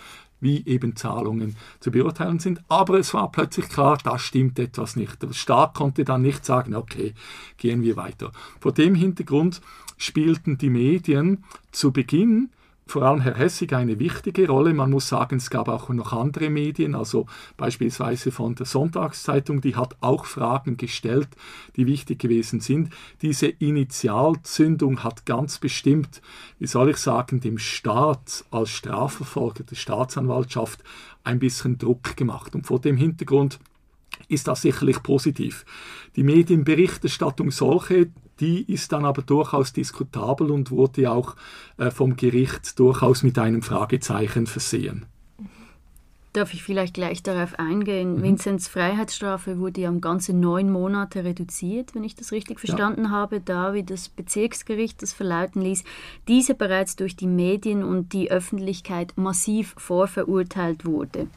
wie eben Zahlungen zu beurteilen sind. Aber es war plötzlich klar, da stimmt etwas nicht. Der Staat konnte dann nicht sagen, okay, gehen wir weiter. Vor dem Hintergrund spielten die Medien zu Beginn vor allem Herr Hessig eine wichtige Rolle. Man muss sagen, es gab auch noch andere Medien, also beispielsweise von der Sonntagszeitung, die hat auch Fragen gestellt, die wichtig gewesen sind. Diese Initialzündung hat ganz bestimmt, wie soll ich sagen, dem Staat als Strafverfolger der Staatsanwaltschaft ein bisschen Druck gemacht. Und vor dem Hintergrund ist das sicherlich positiv. Die Medienberichterstattung solche, die ist dann aber durchaus diskutabel und wurde auch äh, vom Gericht durchaus mit einem Fragezeichen versehen. Darf ich vielleicht gleich darauf eingehen? Mhm. Vinzenz Freiheitsstrafe wurde ja um ganze neun Monate reduziert, wenn ich das richtig verstanden ja. habe, da wie das Bezirksgericht das verlauten ließ, diese bereits durch die Medien und die Öffentlichkeit massiv vorverurteilt wurde.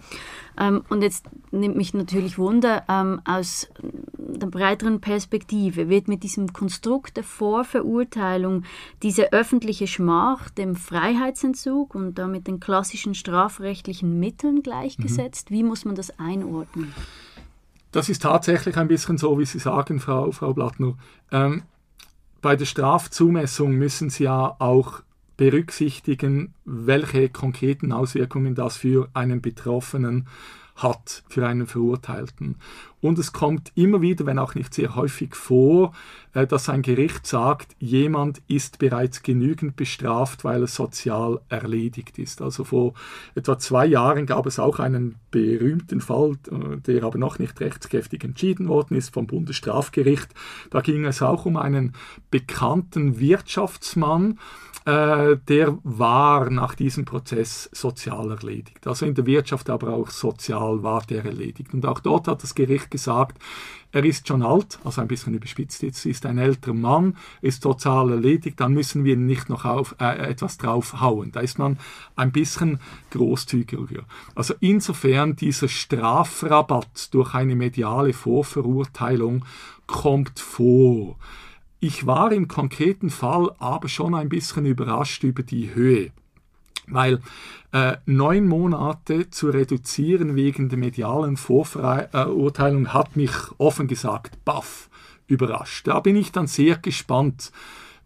Ähm, und jetzt nimmt mich natürlich Wunder, ähm, aus der breiteren Perspektive wird mit diesem Konstrukt der Vorverurteilung diese öffentliche Schmach dem Freiheitsentzug und damit den klassischen strafrechtlichen Mitteln gleichgesetzt. Mhm. Wie muss man das einordnen? Das ist tatsächlich ein bisschen so, wie Sie sagen, Frau, Frau Blattner. Ähm, bei der Strafzumessung müssen Sie ja auch berücksichtigen, welche konkreten Auswirkungen das für einen Betroffenen hat, für einen Verurteilten. Und es kommt immer wieder, wenn auch nicht sehr häufig vor, dass ein Gericht sagt, jemand ist bereits genügend bestraft, weil er sozial erledigt ist. Also vor etwa zwei Jahren gab es auch einen berühmten Fall, äh, der aber noch nicht rechtskräftig entschieden worden ist vom Bundesstrafgericht. Da ging es auch um einen bekannten Wirtschaftsmann, äh, der war nach diesem Prozess sozial erledigt. Also in der Wirtschaft, aber auch sozial war der erledigt. Und auch dort hat das Gericht gesagt, er ist schon alt, also ein bisschen überspitzt jetzt, ist ein älterer Mann, ist sozial erledigt, dann müssen wir nicht noch auf, äh, etwas draufhauen. Da ist man ein bisschen großzügiger. Also insofern dieser Strafrabatt durch eine mediale Vorverurteilung kommt vor. Ich war im konkreten Fall aber schon ein bisschen überrascht über die Höhe. Weil äh, neun Monate zu reduzieren wegen der medialen Vorverurteilung hat mich offen gesagt baff überrascht. Da bin ich dann sehr gespannt,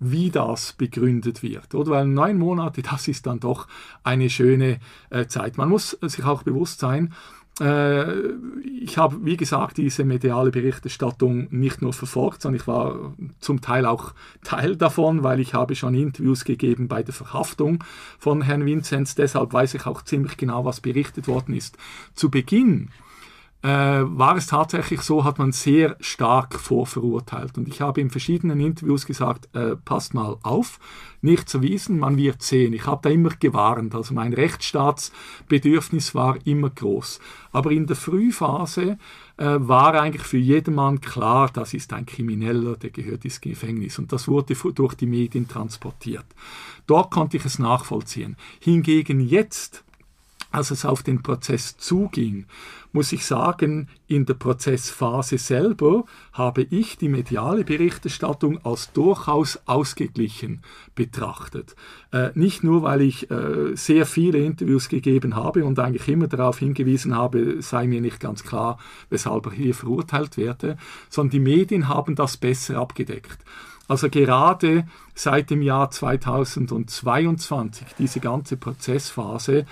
wie das begründet wird. Oder? Weil neun Monate, das ist dann doch eine schöne äh, Zeit. Man muss sich auch bewusst sein, äh, ich habe, wie gesagt, diese mediale Berichterstattung nicht nur verfolgt, sondern ich war zum Teil auch Teil davon, weil ich habe schon Interviews gegeben bei der Verhaftung von Herrn Vinzenz. Deshalb weiß ich auch ziemlich genau, was berichtet worden ist. Zu Beginn äh, war es tatsächlich so, hat man sehr stark vorverurteilt. Und ich habe in verschiedenen Interviews gesagt, äh, passt mal auf, nichts erwiesen, man wird sehen. Ich habe da immer gewarnt, also mein Rechtsstaatsbedürfnis war immer groß. Aber in der Frühphase äh, war eigentlich für jedermann klar, das ist ein Krimineller, der gehört ins Gefängnis. Und das wurde durch die Medien transportiert. Dort konnte ich es nachvollziehen. Hingegen jetzt, als es auf den Prozess zuging, muss ich sagen, in der Prozessphase selber habe ich die mediale Berichterstattung als durchaus ausgeglichen betrachtet. Äh, nicht nur, weil ich äh, sehr viele Interviews gegeben habe und eigentlich immer darauf hingewiesen habe, sei mir nicht ganz klar, weshalb ich hier verurteilt werde, sondern die Medien haben das besser abgedeckt. Also gerade seit dem Jahr 2022, diese ganze Prozessphase,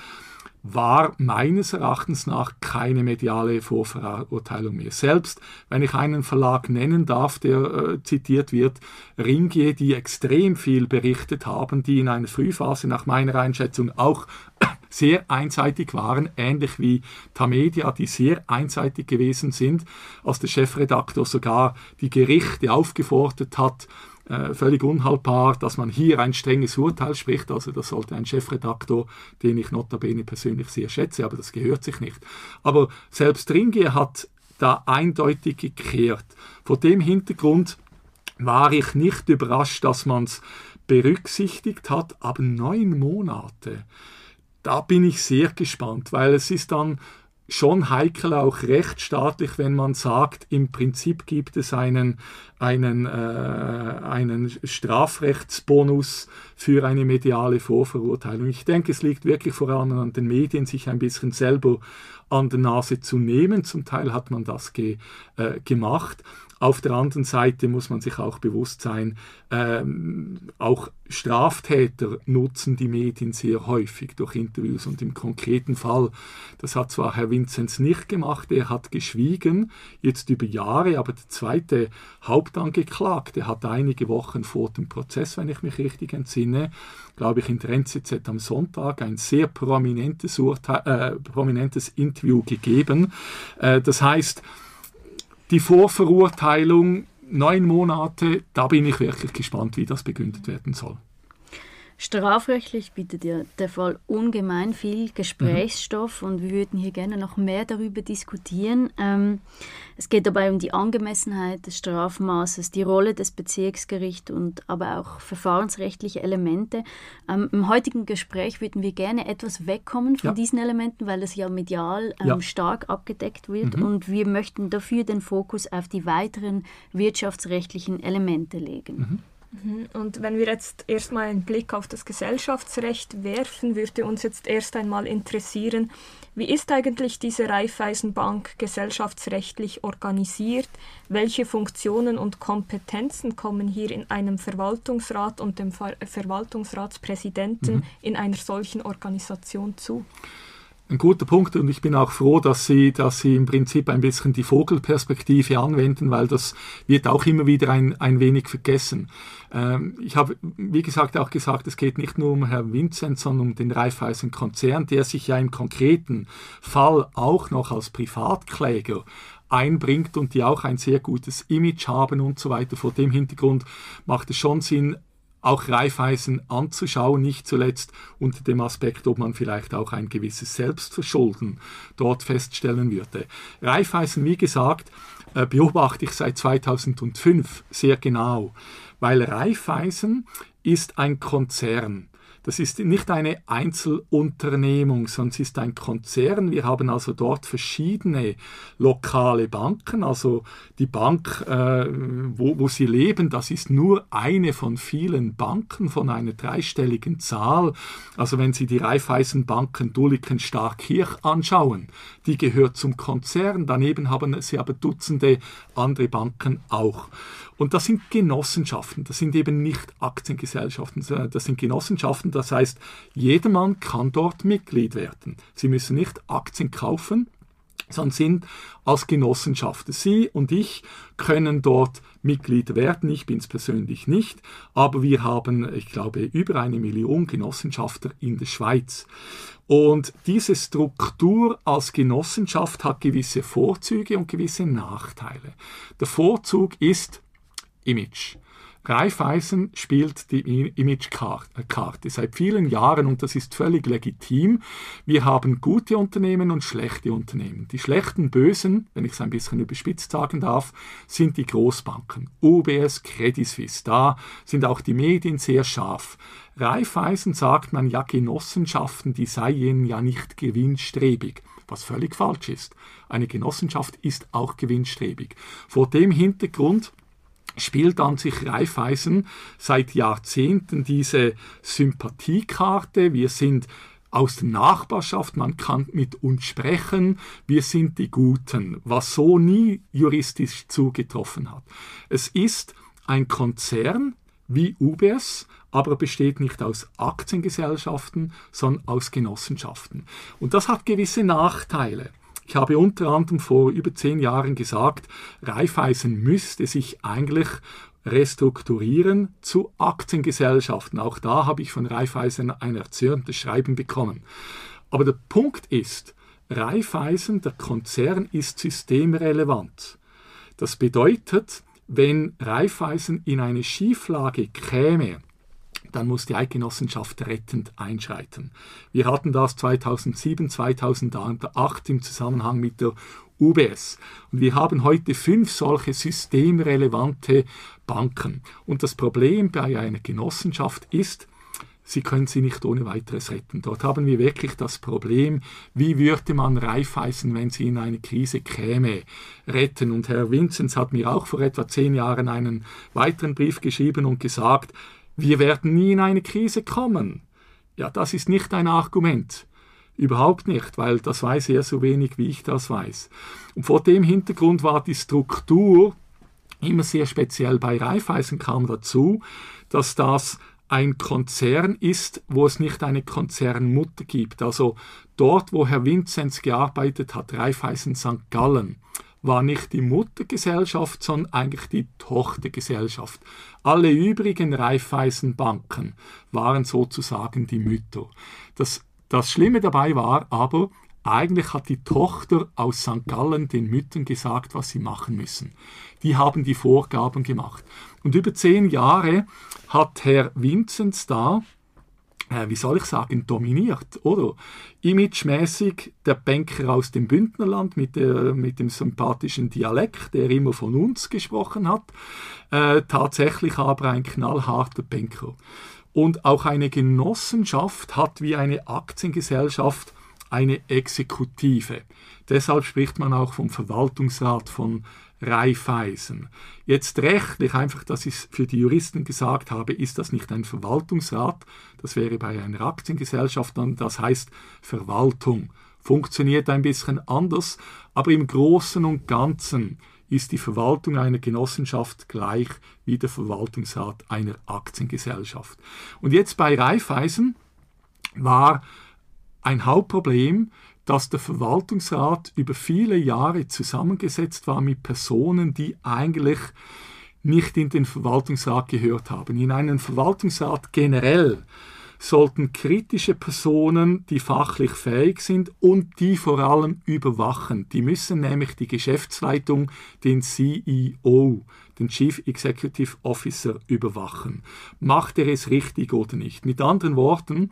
war meines Erachtens nach keine mediale Vorverurteilung mehr. Selbst wenn ich einen Verlag nennen darf, der äh, zitiert wird, Ringier, die extrem viel berichtet haben, die in einer Frühphase nach meiner Einschätzung auch sehr einseitig waren, ähnlich wie Tamedia, die sehr einseitig gewesen sind, als der Chefredaktor sogar die Gerichte aufgefordert hat, äh, völlig unhaltbar, dass man hier ein strenges Urteil spricht. Also das sollte ein Chefredaktor, den ich notabene persönlich sehr schätze, aber das gehört sich nicht. Aber selbst Ringier hat da eindeutig gekehrt. Vor dem Hintergrund war ich nicht überrascht, dass man es berücksichtigt hat, aber neun Monate, da bin ich sehr gespannt, weil es ist dann schon heikel, auch rechtsstaatlich, wenn man sagt, im Prinzip gibt es einen, einen, äh, einen Strafrechtsbonus für eine mediale Vorverurteilung. Ich denke, es liegt wirklich vor allem an den Medien, sich ein bisschen selber an der Nase zu nehmen. Zum Teil hat man das ge, äh, gemacht. Auf der anderen Seite muss man sich auch bewusst sein, ähm, auch Straftäter nutzen die Medien sehr häufig durch Interviews und im konkreten Fall, das hat zwar Herr Vinzenz nicht gemacht, er hat geschwiegen, jetzt über Jahre, aber der zweite Hauptangeklagte hat einige Wochen vor dem Prozess, wenn ich mich richtig entsinne, glaube ich in der NZZ am Sonntag ein sehr prominentes, Urteil, äh, prominentes Interview gegeben. Äh, das heißt, die Vorverurteilung, neun Monate, da bin ich wirklich gespannt, wie das begründet werden soll. Strafrechtlich bietet ja der Fall ungemein viel Gesprächsstoff mhm. und wir würden hier gerne noch mehr darüber diskutieren. Ähm, es geht dabei um die Angemessenheit des Strafmaßes, die Rolle des Bezirksgerichts und aber auch verfahrensrechtliche Elemente. Ähm, Im heutigen Gespräch würden wir gerne etwas wegkommen von ja. diesen Elementen, weil es ja medial ähm, ja. stark abgedeckt wird mhm. und wir möchten dafür den Fokus auf die weiteren wirtschaftsrechtlichen Elemente legen. Mhm. Mhm. Und wenn wir jetzt erstmal einen Blick auf das Gesellschaftsrecht werfen, würde uns jetzt erst einmal interessieren, wie ist eigentlich diese Raiffeisenbank gesellschaftsrechtlich organisiert? Welche Funktionen und Kompetenzen kommen hier in einem Verwaltungsrat und dem Ver Verwaltungsratspräsidenten mhm. in einer solchen Organisation zu? Ein guter Punkt und ich bin auch froh, dass Sie, dass Sie im Prinzip ein bisschen die Vogelperspektive anwenden, weil das wird auch immer wieder ein, ein wenig vergessen. Ähm, ich habe, wie gesagt, auch gesagt, es geht nicht nur um Herrn Vincent, sondern um den Raiffeisen-Konzern, der sich ja im konkreten Fall auch noch als Privatkläger einbringt und die auch ein sehr gutes Image haben und so weiter. Vor dem Hintergrund macht es schon Sinn, auch Reifeisen anzuschauen, nicht zuletzt unter dem Aspekt, ob man vielleicht auch ein gewisses Selbstverschulden dort feststellen würde. Reifeisen, wie gesagt, äh, beobachte ich seit 2005 sehr genau, weil Reifeisen ist ein Konzern. Das ist nicht eine Einzelunternehmung, sondern es ist ein Konzern. Wir haben also dort verschiedene lokale Banken. Also die Bank, äh, wo, wo sie leben, das ist nur eine von vielen Banken von einer dreistelligen Zahl. Also wenn Sie die Raiffeisenbanken Dulliken Starkirch anschauen, die gehört zum Konzern. Daneben haben Sie aber Dutzende andere Banken auch. Und das sind Genossenschaften, das sind eben nicht Aktiengesellschaften, das sind Genossenschaften, das heißt, jedermann kann dort Mitglied werden. Sie müssen nicht Aktien kaufen, sondern sind als Genossenschaft. Sie und ich können dort Mitglied werden. Ich bin es persönlich nicht, aber wir haben, ich glaube, über eine Million Genossenschafter in der Schweiz. Und diese Struktur als Genossenschaft hat gewisse Vorzüge und gewisse Nachteile. Der Vorzug ist, Image. Raiffeisen spielt die Image-Karte seit vielen Jahren und das ist völlig legitim. Wir haben gute Unternehmen und schlechte Unternehmen. Die schlechten Bösen, wenn ich es ein bisschen überspitzt sagen darf, sind die Großbanken. UBS, Credit Suisse. Da sind auch die Medien sehr scharf. Raiffeisen sagt man ja Genossenschaften, die seien ja nicht gewinnstrebig was völlig falsch ist. Eine Genossenschaft ist auch gewinnstrebig. Vor dem Hintergrund spielt an sich Raiffeisen seit Jahrzehnten diese Sympathiekarte. Wir sind aus der Nachbarschaft, man kann mit uns sprechen, wir sind die Guten, was so nie juristisch zugetroffen hat. Es ist ein Konzern wie UBS, aber besteht nicht aus Aktiengesellschaften, sondern aus Genossenschaften. Und das hat gewisse Nachteile. Ich habe unter anderem vor über zehn Jahren gesagt, Raiffeisen müsste sich eigentlich restrukturieren zu Aktiengesellschaften. Auch da habe ich von Raiffeisen ein erzürntes Schreiben bekommen. Aber der Punkt ist, Raiffeisen, der Konzern, ist systemrelevant. Das bedeutet, wenn Raiffeisen in eine Schieflage käme, dann muss die Eidgenossenschaft rettend einschreiten. Wir hatten das 2007, 2008 im Zusammenhang mit der UBS. Und wir haben heute fünf solche systemrelevante Banken. Und das Problem bei einer Genossenschaft ist, Sie können sie nicht ohne weiteres retten. Dort haben wir wirklich das Problem, wie würde man Raiffeisen, wenn sie in eine Krise käme, retten. Und Herr Vinzenz hat mir auch vor etwa zehn Jahren einen weiteren Brief geschrieben und gesagt, wir werden nie in eine Krise kommen. Ja, das ist nicht ein Argument. Überhaupt nicht, weil das weiß er so wenig, wie ich das weiß. Und vor dem Hintergrund war die Struktur immer sehr speziell. Bei Raiffeisen kam dazu, dass das ein Konzern ist, wo es nicht eine Konzernmutter gibt. Also dort, wo Herr Vinzenz gearbeitet hat, Raiffeisen St. Gallen, war nicht die Muttergesellschaft, sondern eigentlich die Tochtergesellschaft. Alle übrigen Raiffeisenbanken waren sozusagen die Mütter. Das, das Schlimme dabei war aber, eigentlich hat die Tochter aus St. Gallen den Müttern gesagt, was sie machen müssen. Die haben die Vorgaben gemacht. Und über zehn Jahre hat Herr Vinzenz da äh, wie soll ich sagen, dominiert, oder? Imagemäßig der Banker aus dem Bündnerland mit, der, mit dem sympathischen Dialekt, der immer von uns gesprochen hat, äh, tatsächlich aber ein knallharter Banker. Und auch eine Genossenschaft hat wie eine Aktiengesellschaft eine Exekutive. Deshalb spricht man auch vom Verwaltungsrat von Raiffeisen. Jetzt rechtlich, einfach, dass ich es für die Juristen gesagt habe, ist das nicht ein Verwaltungsrat, das wäre bei einer Aktiengesellschaft dann, das heißt Verwaltung. Funktioniert ein bisschen anders, aber im Großen und Ganzen ist die Verwaltung einer Genossenschaft gleich wie der Verwaltungsrat einer Aktiengesellschaft. Und jetzt bei Raiffeisen war ein Hauptproblem, dass der Verwaltungsrat über viele Jahre zusammengesetzt war mit Personen, die eigentlich nicht in den Verwaltungsrat gehört haben. In einen Verwaltungsrat generell sollten kritische Personen, die fachlich fähig sind und die vor allem überwachen. Die müssen nämlich die Geschäftsleitung, den CEO, den Chief Executive Officer überwachen. Macht er es richtig oder nicht? Mit anderen Worten,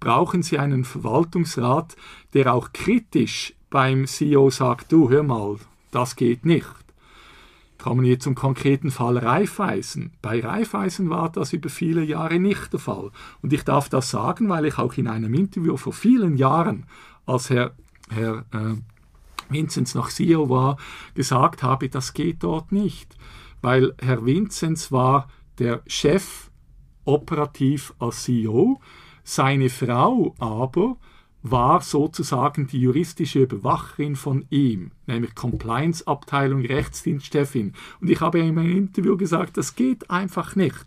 brauchen Sie einen Verwaltungsrat, der auch kritisch beim CEO sagt, du hör mal, das geht nicht. Kommen wir zum konkreten Fall Raiffeisen. Bei Raiffeisen war das über viele Jahre nicht der Fall. Und ich darf das sagen, weil ich auch in einem Interview vor vielen Jahren, als Herr, Herr äh, Vinzenz noch CEO war, gesagt habe, das geht dort nicht. Weil Herr Vinzenz war der Chef operativ als CEO, seine Frau aber war sozusagen die juristische Überwacherin von ihm, nämlich Compliance-Abteilung, Rechtsdienstchefin. Und ich habe in meinem Interview gesagt, das geht einfach nicht.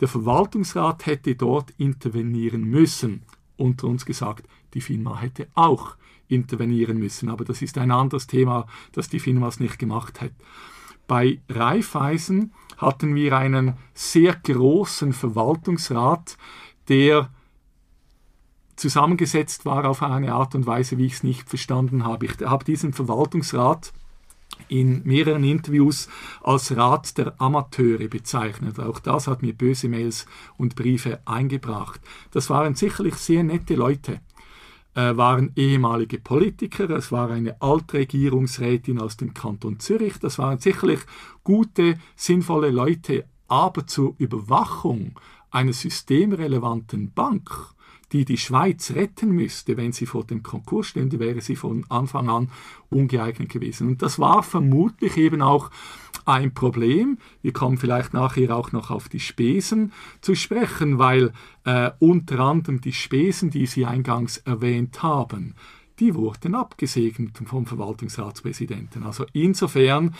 Der Verwaltungsrat hätte dort intervenieren müssen. Unter uns gesagt, die FINMA hätte auch intervenieren müssen. Aber das ist ein anderes Thema, das die FINMAs nicht gemacht hat. Bei Raiffeisen hatten wir einen sehr großen Verwaltungsrat, der zusammengesetzt war auf eine Art und Weise, wie ich es nicht verstanden habe. Ich habe diesen Verwaltungsrat in mehreren Interviews als Rat der Amateure bezeichnet. Auch das hat mir böse Mails und Briefe eingebracht. Das waren sicherlich sehr nette Leute, waren ehemalige Politiker, es war eine Altregierungsrätin aus dem Kanton Zürich, das waren sicherlich gute, sinnvolle Leute, aber zur Überwachung einer systemrelevanten Bank die die Schweiz retten müsste, wenn sie vor dem Konkurs stünde, wäre sie von Anfang an ungeeignet gewesen. Und das war vermutlich eben auch ein Problem. Wir kommen vielleicht nachher auch noch auf die Spesen zu sprechen, weil äh, unter anderem die Spesen, die Sie eingangs erwähnt haben, die wurden abgesegnet vom Verwaltungsratspräsidenten. Also insofern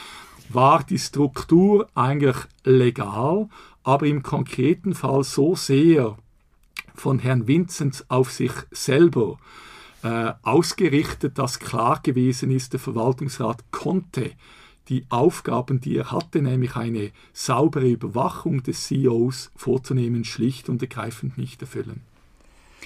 war die Struktur eigentlich legal, aber im konkreten Fall so sehr von Herrn Vinzenz auf sich selber äh, ausgerichtet, dass klar gewesen ist, der Verwaltungsrat konnte die Aufgaben, die er hatte, nämlich eine saubere Überwachung des CEOs vorzunehmen, schlicht und ergreifend nicht erfüllen.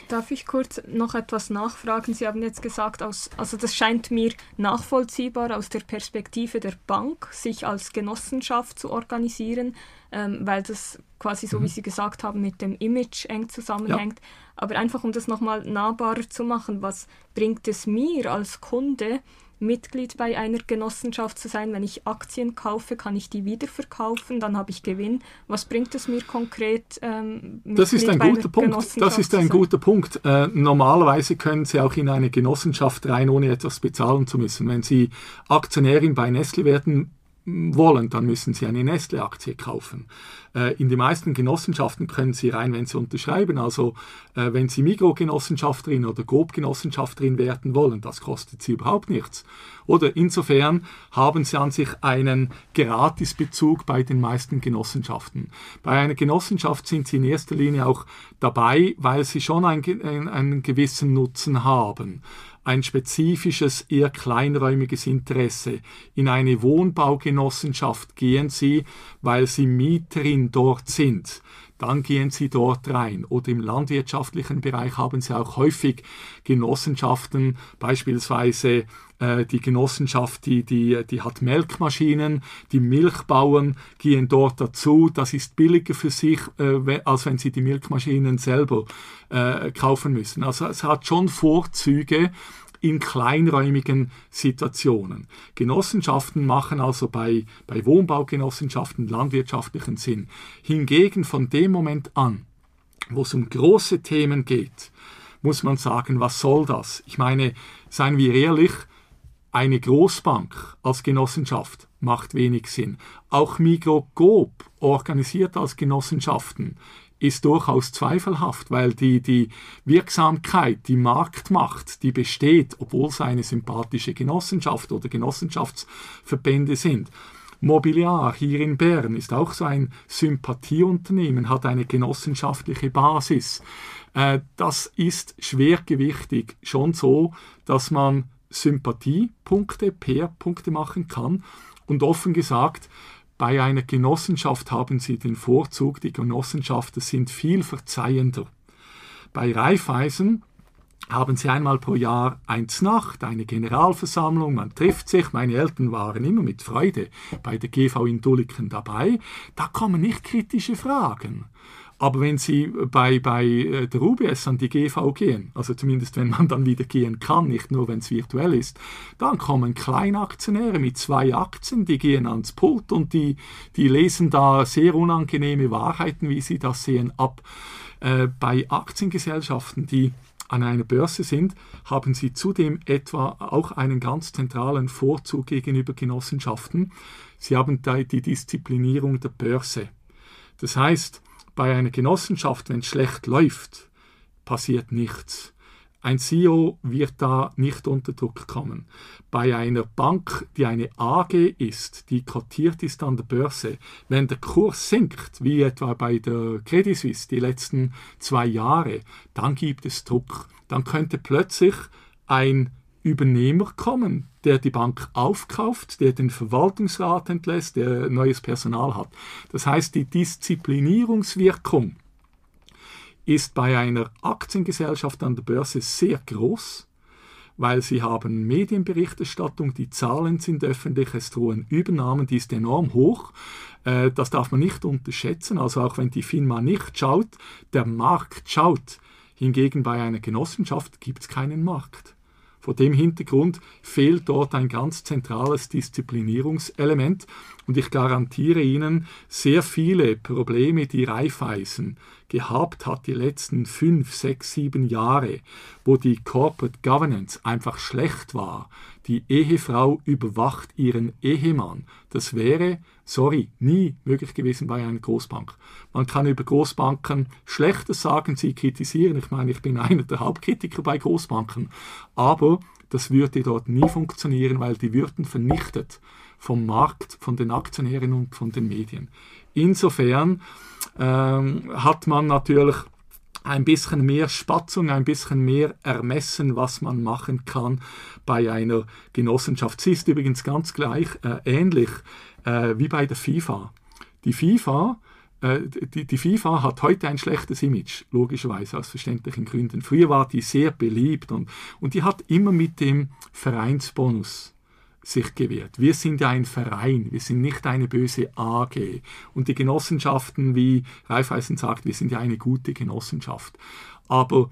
Darf ich kurz noch etwas nachfragen? Sie haben jetzt gesagt, aus, also das scheint mir nachvollziehbar aus der Perspektive der Bank, sich als Genossenschaft zu organisieren, ähm, weil das quasi so, mhm. wie Sie gesagt haben, mit dem Image eng zusammenhängt. Ja. Aber einfach, um das nochmal nahbarer zu machen, was bringt es mir als Kunde, Mitglied bei einer Genossenschaft zu sein. Wenn ich Aktien kaufe, kann ich die wiederverkaufen, dann habe ich Gewinn. Was bringt es mir konkret? Ähm, das ist ein guter Punkt. Das ist ein guter Punkt. Äh, normalerweise können Sie auch in eine Genossenschaft rein, ohne etwas bezahlen zu müssen. Wenn Sie Aktionärin bei Nestle werden wollen, dann müssen Sie eine Nestle-Aktie kaufen. Äh, in den meisten Genossenschaften können Sie rein, wenn Sie unterschreiben. Also äh, wenn Sie Migro-Genossenschafterin oder Coop-Genossenschafterin werden wollen, das kostet Sie überhaupt nichts. Oder insofern haben Sie an sich einen Gratisbezug bei den meisten Genossenschaften. Bei einer Genossenschaft sind Sie in erster Linie auch dabei, weil Sie schon einen, einen gewissen Nutzen haben ein spezifisches, eher kleinräumiges Interesse. In eine Wohnbaugenossenschaft gehen Sie, weil Sie Mieterin dort sind dann gehen Sie dort rein. Oder im landwirtschaftlichen Bereich haben Sie auch häufig Genossenschaften, beispielsweise äh, die Genossenschaft, die, die, die hat Melkmaschinen, die Milchbauern gehen dort dazu. Das ist billiger für sich, äh, als wenn sie die Milchmaschinen selber äh, kaufen müssen. Also es hat schon Vorzüge, in kleinräumigen Situationen. Genossenschaften machen also bei, bei Wohnbaugenossenschaften landwirtschaftlichen Sinn. Hingegen von dem Moment an, wo es um große Themen geht, muss man sagen, was soll das? Ich meine, seien wir ehrlich, eine Großbank als Genossenschaft macht wenig Sinn. Auch Migro Coop organisiert als Genossenschaften ist durchaus zweifelhaft, weil die, die Wirksamkeit, die Marktmacht, die besteht, obwohl es eine sympathische Genossenschaft oder Genossenschaftsverbände sind. Mobiliar hier in Bern ist auch so ein Sympathieunternehmen, hat eine genossenschaftliche Basis. Äh, das ist schwergewichtig schon so, dass man Sympathiepunkte, PR-Punkte machen kann. Und offen gesagt, bei einer Genossenschaft haben sie den Vorzug, die Genossenschaften sind viel verzeihender. Bei Raiffeisen haben sie einmal pro Jahr eins Nacht, eine Generalversammlung, man trifft sich. Meine Eltern waren immer mit Freude bei der GV in Dulliken dabei. Da kommen nicht kritische Fragen. Aber wenn Sie bei, bei äh, der UBS an die GV gehen, also zumindest wenn man dann wieder gehen kann, nicht nur wenn es virtuell ist, dann kommen Kleinaktionäre mit zwei Aktien, die gehen ans Pult und die, die lesen da sehr unangenehme Wahrheiten, wie sie das sehen, ab. Äh, bei Aktiengesellschaften, die an einer Börse sind, haben sie zudem etwa auch einen ganz zentralen Vorzug gegenüber Genossenschaften. Sie haben die Disziplinierung der Börse. Das heißt, bei einer Genossenschaft, wenn es schlecht läuft, passiert nichts. Ein CEO wird da nicht unter Druck kommen. Bei einer Bank, die eine AG ist, die kotiert ist an der Börse, wenn der Kurs sinkt, wie etwa bei der Credit Suisse die letzten zwei Jahre, dann gibt es Druck. Dann könnte plötzlich ein Übernehmer kommen, der die Bank aufkauft, der den Verwaltungsrat entlässt, der neues Personal hat. Das heißt, die Disziplinierungswirkung ist bei einer Aktiengesellschaft an der Börse sehr groß, weil sie haben Medienberichterstattung, die Zahlen sind öffentlich, es drohen Übernahmen, die ist enorm hoch. Äh, das darf man nicht unterschätzen, also auch wenn die FINMA nicht schaut, der Markt schaut. Hingegen bei einer Genossenschaft gibt es keinen Markt. Vor dem Hintergrund fehlt dort ein ganz zentrales Disziplinierungselement. Und ich garantiere Ihnen, sehr viele Probleme, die Raiffeisen gehabt hat die letzten fünf, sechs, sieben Jahre, wo die Corporate Governance einfach schlecht war, die Ehefrau überwacht ihren Ehemann, das wäre, sorry, nie möglich gewesen bei einer Großbank. Man kann über Großbanken Schlechtes sagen, sie kritisieren. Ich meine, ich bin einer der Hauptkritiker bei Großbanken. Aber das würde dort nie funktionieren, weil die würden vernichtet vom Markt, von den Aktionären und von den Medien. Insofern ähm, hat man natürlich ein bisschen mehr Spatzung, ein bisschen mehr Ermessen, was man machen kann bei einer Genossenschaft. Sie ist übrigens ganz gleich äh, ähnlich äh, wie bei der FIFA. Die FIFA äh, die, die, FIFA hat heute ein schlechtes Image, logischerweise aus verständlichen Gründen. Früher war die sehr beliebt und, und die hat immer mit dem Vereinsbonus sich gewährt. Wir sind ja ein Verein, wir sind nicht eine böse AG. Und die Genossenschaften, wie Raiffeisen sagt, wir sind ja eine gute Genossenschaft. Aber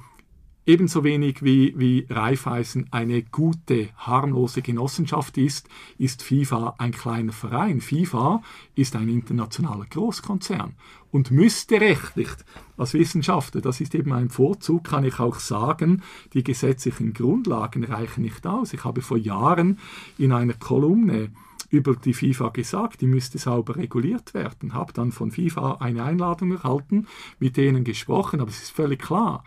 Ebenso wenig wie, wie Raiffeisen eine gute, harmlose Genossenschaft ist, ist FIFA ein kleiner Verein. FIFA ist ein internationaler Großkonzern und müsste rechtlich als Wissenschaftler, das ist eben ein Vorzug, kann ich auch sagen, die gesetzlichen Grundlagen reichen nicht aus. Ich habe vor Jahren in einer Kolumne über die FIFA gesagt, die müsste sauber reguliert werden. Habe dann von FIFA eine Einladung erhalten, mit denen gesprochen, aber es ist völlig klar.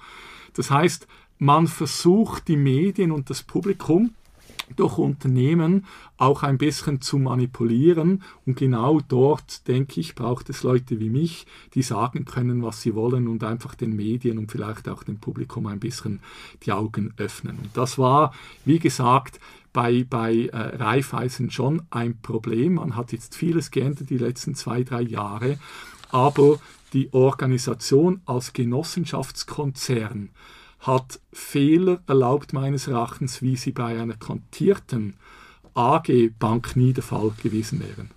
Das heißt, man versucht die Medien und das Publikum durch Unternehmen auch ein bisschen zu manipulieren. Und genau dort, denke ich, braucht es Leute wie mich, die sagen können, was sie wollen und einfach den Medien und vielleicht auch dem Publikum ein bisschen die Augen öffnen. Und das war, wie gesagt, bei, bei äh, Raiffeisen schon ein Problem. Man hat jetzt vieles geändert die letzten zwei, drei Jahre, aber die Organisation als Genossenschaftskonzern hat Fehler erlaubt meines Erachtens, wie sie bei einer kontierten AG-Bank nie der Fall gewesen wären.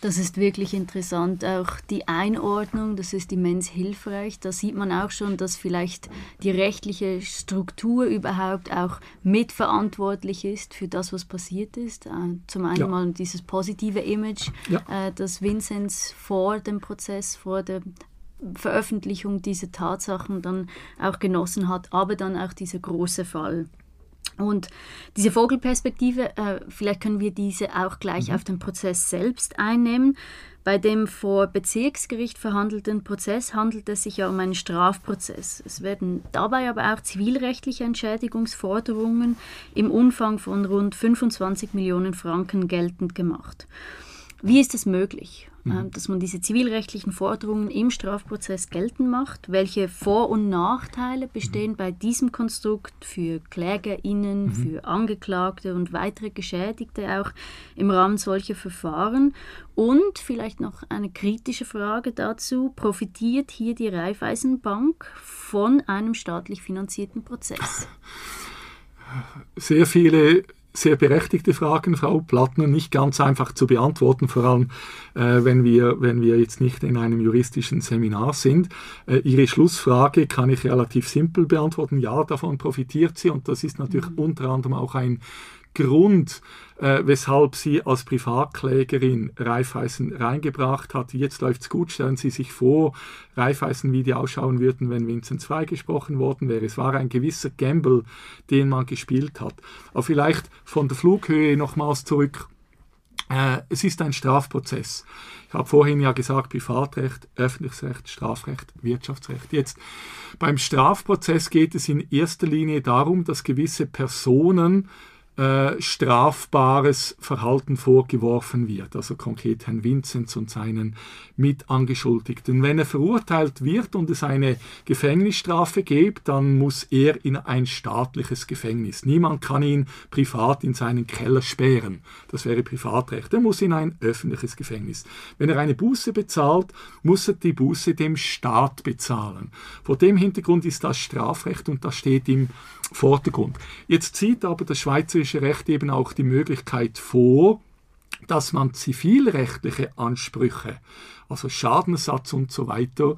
Das ist wirklich interessant. Auch die Einordnung, das ist immens hilfreich. Da sieht man auch schon, dass vielleicht die rechtliche Struktur überhaupt auch mitverantwortlich ist für das, was passiert ist. Äh, zum einen ja. mal dieses positive Image, ja. Äh, das Vinzenz vor dem Prozess, vor der Veröffentlichung dieser Tatsachen dann auch genossen hat, aber dann auch dieser große Fall. Und diese Vogelperspektive, äh, vielleicht können wir diese auch gleich mhm. auf den Prozess selbst einnehmen. Bei dem vor Bezirksgericht verhandelten Prozess handelt es sich ja um einen Strafprozess. Es werden dabei aber auch zivilrechtliche Entschädigungsforderungen im Umfang von rund 25 Millionen Franken geltend gemacht. Wie ist es möglich? Mhm. Ähm, dass man diese zivilrechtlichen Forderungen im Strafprozess geltend macht. Welche Vor- und Nachteile bestehen mhm. bei diesem Konstrukt für KlägerInnen, mhm. für Angeklagte und weitere Geschädigte auch im Rahmen solcher Verfahren? Und vielleicht noch eine kritische Frage dazu: Profitiert hier die Raiffeisenbank von einem staatlich finanzierten Prozess? Sehr viele sehr berechtigte Fragen, Frau Plattner, nicht ganz einfach zu beantworten, vor allem äh, wenn, wir, wenn wir jetzt nicht in einem juristischen Seminar sind. Äh, Ihre Schlussfrage kann ich relativ simpel beantworten. Ja, davon profitiert sie und das ist natürlich mhm. unter anderem auch ein Grund, äh, weshalb sie als Privatklägerin Raiffeisen reingebracht hat. Jetzt läuft es gut, stellen Sie sich vor, Raiffeisen, wie die ausschauen würden, wenn Vincent freigesprochen worden wäre. Es war ein gewisser Gamble, den man gespielt hat. Aber vielleicht von der Flughöhe nochmals zurück. Äh, es ist ein Strafprozess. Ich habe vorhin ja gesagt, Privatrecht, öffentliches Recht, Strafrecht, Wirtschaftsrecht. Jetzt beim Strafprozess geht es in erster Linie darum, dass gewisse Personen äh, strafbares Verhalten vorgeworfen wird, also konkret Herrn Vinzenz und seinen Mitangeschuldigten. Wenn er verurteilt wird und es eine Gefängnisstrafe gibt, dann muss er in ein staatliches Gefängnis. Niemand kann ihn privat in seinen Keller sperren. Das wäre Privatrecht. Er muss in ein öffentliches Gefängnis. Wenn er eine Buße bezahlt, muss er die Buße dem Staat bezahlen. Vor dem Hintergrund ist das Strafrecht und das steht im Vordergrund. Jetzt sieht aber das schweizerische Recht eben auch die Möglichkeit vor, dass man zivilrechtliche Ansprüche, also Schadensersatz und so weiter,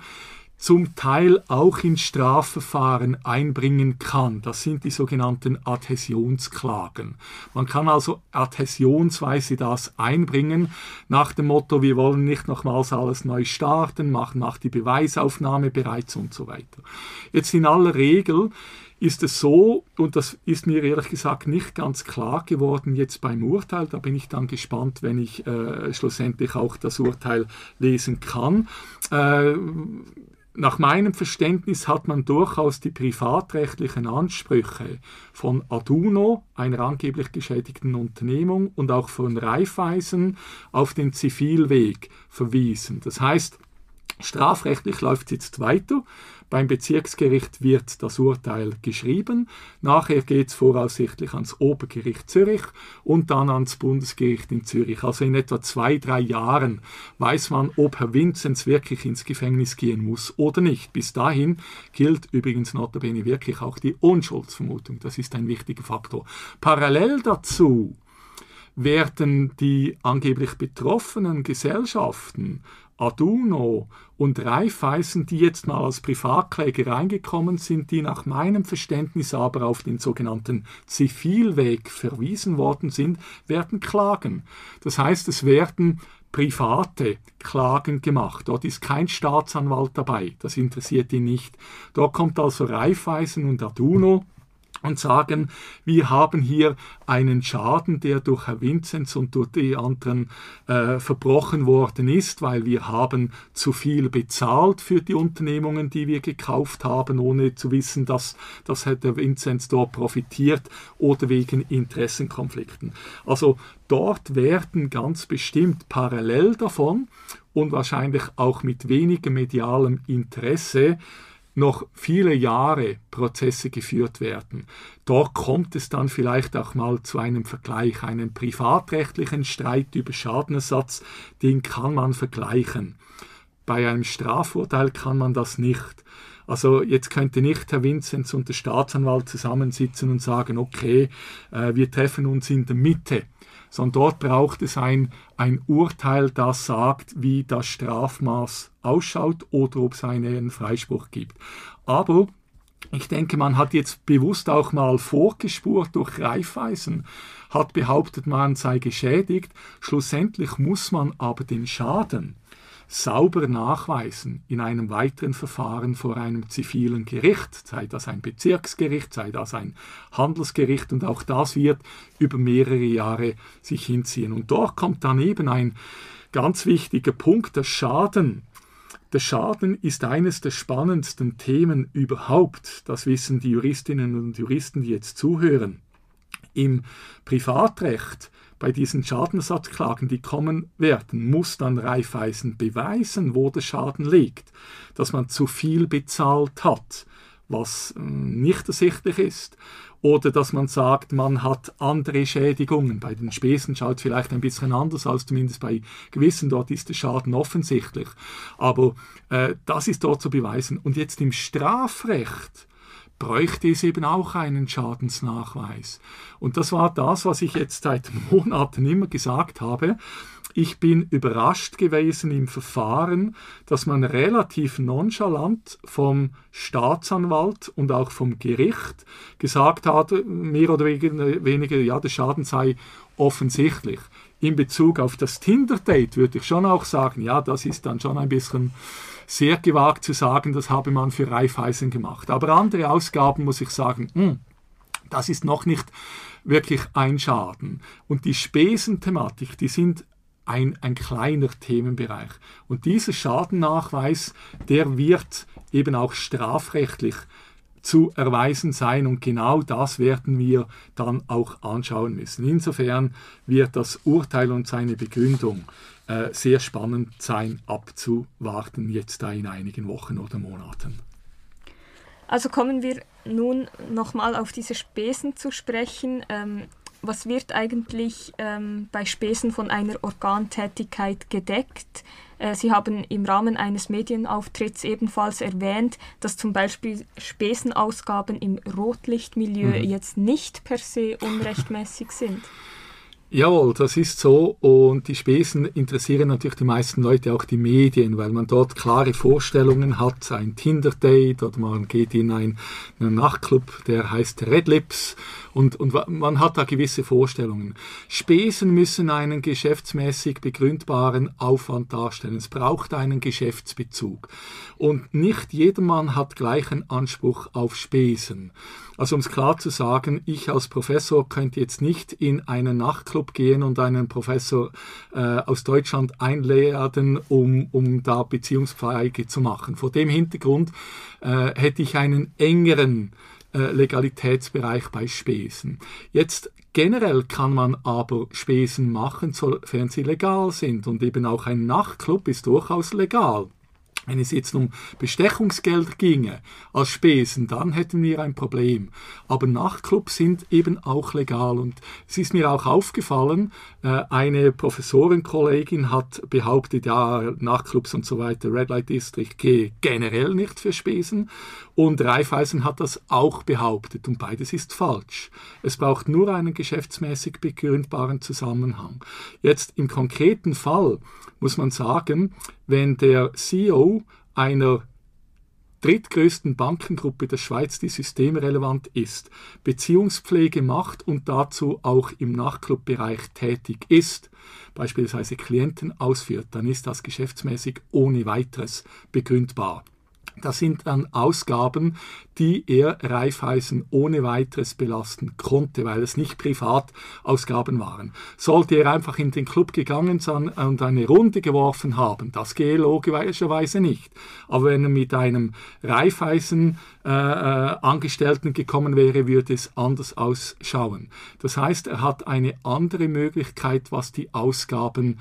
zum Teil auch in Strafverfahren einbringen kann. Das sind die sogenannten Adhäsionsklagen. Man kann also adhäsionsweise das einbringen nach dem Motto, wir wollen nicht nochmals alles neu starten, machen nach die Beweisaufnahme bereits und so weiter. Jetzt in aller Regel ist es so, und das ist mir ehrlich gesagt nicht ganz klar geworden jetzt beim Urteil, da bin ich dann gespannt, wenn ich äh, schlussendlich auch das Urteil lesen kann. Äh, nach meinem Verständnis hat man durchaus die privatrechtlichen Ansprüche von Aduno, einer angeblich geschädigten Unternehmung, und auch von Raiffeisen auf den Zivilweg verwiesen. Das heißt, strafrechtlich läuft es jetzt weiter. Beim Bezirksgericht wird das Urteil geschrieben. Nachher geht es voraussichtlich ans Obergericht Zürich und dann ans Bundesgericht in Zürich. Also in etwa zwei, drei Jahren weiß man, ob Herr Vinzenz wirklich ins Gefängnis gehen muss oder nicht. Bis dahin gilt übrigens notabene wirklich auch die Unschuldsvermutung. Das ist ein wichtiger Faktor. Parallel dazu werden die angeblich betroffenen Gesellschaften Aduno und Raiffeisen, die jetzt mal als Privatkläger reingekommen sind, die nach meinem Verständnis aber auf den sogenannten Zivilweg verwiesen worden sind, werden klagen. Das heißt, es werden private Klagen gemacht. Dort ist kein Staatsanwalt dabei. Das interessiert ihn nicht. Dort kommt also Raiffeisen und Aduno und sagen, wir haben hier einen Schaden, der durch Herr Vinzenz und durch die anderen äh, verbrochen worden ist, weil wir haben zu viel bezahlt für die Unternehmungen, die wir gekauft haben, ohne zu wissen, dass, dass Herr Vinzenz dort profitiert oder wegen Interessenkonflikten. Also dort werden ganz bestimmt parallel davon und wahrscheinlich auch mit weniger medialem Interesse noch viele Jahre Prozesse geführt werden. Dort kommt es dann vielleicht auch mal zu einem Vergleich, einen privatrechtlichen Streit über Schadenersatz, den kann man vergleichen. Bei einem Strafurteil kann man das nicht. Also jetzt könnte nicht Herr Vinzenz und der Staatsanwalt zusammensitzen und sagen, okay, äh, wir treffen uns in der Mitte sondern dort braucht es ein, ein Urteil, das sagt, wie das Strafmaß ausschaut oder ob es einen Freispruch gibt. Aber ich denke, man hat jetzt bewusst auch mal vorgespurt durch Reifeisen, hat behauptet, man sei geschädigt. Schlussendlich muss man aber den Schaden sauber nachweisen in einem weiteren Verfahren vor einem zivilen Gericht, sei das ein Bezirksgericht, sei das ein Handelsgericht und auch das wird über mehrere Jahre sich hinziehen. Und dort kommt dann eben ein ganz wichtiger Punkt, der Schaden. Der Schaden ist eines der spannendsten Themen überhaupt. Das wissen die Juristinnen und Juristen, die jetzt zuhören. Im Privatrecht bei diesen Schadenersatzklagen, die kommen werden, muss dann Raiffeisen beweisen, wo der Schaden liegt, dass man zu viel bezahlt hat, was äh, nicht ersichtlich ist oder dass man sagt, man hat andere Schädigungen. Bei den Spesen schaut es vielleicht ein bisschen anders aus, zumindest bei gewissen, dort ist der Schaden offensichtlich. Aber äh, das ist dort zu beweisen. Und jetzt im Strafrecht bräuchte es eben auch einen Schadensnachweis. Und das war das, was ich jetzt seit Monaten immer gesagt habe. Ich bin überrascht gewesen im Verfahren, dass man relativ nonchalant vom Staatsanwalt und auch vom Gericht gesagt hat, mehr oder weniger, ja, der Schaden sei offensichtlich. In Bezug auf das Tinder-Date würde ich schon auch sagen, ja, das ist dann schon ein bisschen sehr gewagt zu sagen, das habe man für Raiffeisen gemacht. Aber andere Ausgaben muss ich sagen, mh, hm, das ist noch nicht wirklich ein Schaden. Und die Spesenthematik, die sind ein, ein kleiner Themenbereich. Und dieser Schadennachweis, der wird eben auch strafrechtlich zu erweisen sein und genau das werden wir dann auch anschauen müssen. Insofern wird das Urteil und seine Begründung äh, sehr spannend sein abzuwarten, jetzt da in einigen Wochen oder Monaten. Also kommen wir nun nochmal auf diese Spesen zu sprechen. Ähm, was wird eigentlich ähm, bei Spesen von einer Organtätigkeit gedeckt? Äh, Sie haben im Rahmen eines Medienauftritts ebenfalls erwähnt, dass zum Beispiel Spesenausgaben im Rotlichtmilieu mhm. jetzt nicht per se unrechtmäßig sind. Jawohl, das ist so. Und die Spesen interessieren natürlich die meisten Leute auch die Medien, weil man dort klare Vorstellungen hat. Ein Tinder-Date oder man geht in einen, Nachtclub, der heißt Red Lips und, und man hat da gewisse Vorstellungen. Spesen müssen einen geschäftsmäßig begründbaren Aufwand darstellen. Es braucht einen Geschäftsbezug. Und nicht jedermann hat gleichen Anspruch auf Spesen. Also um es klar zu sagen, ich als Professor könnte jetzt nicht in einen Nachtclub gehen und einen Professor äh, aus Deutschland einladen, um, um da Beziehungspflege zu machen. Vor dem Hintergrund äh, hätte ich einen engeren äh, Legalitätsbereich bei Spesen. Jetzt generell kann man aber Spesen machen, sofern sie legal sind und eben auch ein Nachtclub ist durchaus legal. Wenn es jetzt um Bestechungsgeld ginge als Spesen, dann hätten wir ein Problem. Aber Nachtclubs sind eben auch legal. Und es ist mir auch aufgefallen, äh, eine Professorenkollegin hat behauptet, ja, Nachtclubs und so weiter, Red Light District gehe generell nicht für Spesen. Und Raiffeisen hat das auch behauptet. Und beides ist falsch. Es braucht nur einen geschäftsmäßig begründbaren Zusammenhang. Jetzt im konkreten Fall muss man sagen, wenn der CEO einer drittgrößten Bankengruppe der Schweiz, die systemrelevant ist, Beziehungspflege macht und dazu auch im Nachtclubbereich tätig ist, beispielsweise Klienten ausführt, dann ist das geschäftsmäßig ohne weiteres begründbar. Das sind dann Ausgaben, die er Raiffeisen ohne weiteres belasten konnte, weil es nicht Privatausgaben waren. Sollte er einfach in den Club gegangen sein und eine Runde geworfen haben, das gehe logischerweise nicht. Aber wenn er mit einem Raiffeisen äh, äh, Angestellten gekommen wäre, würde es anders ausschauen. Das heißt, er hat eine andere Möglichkeit, was die Ausgaben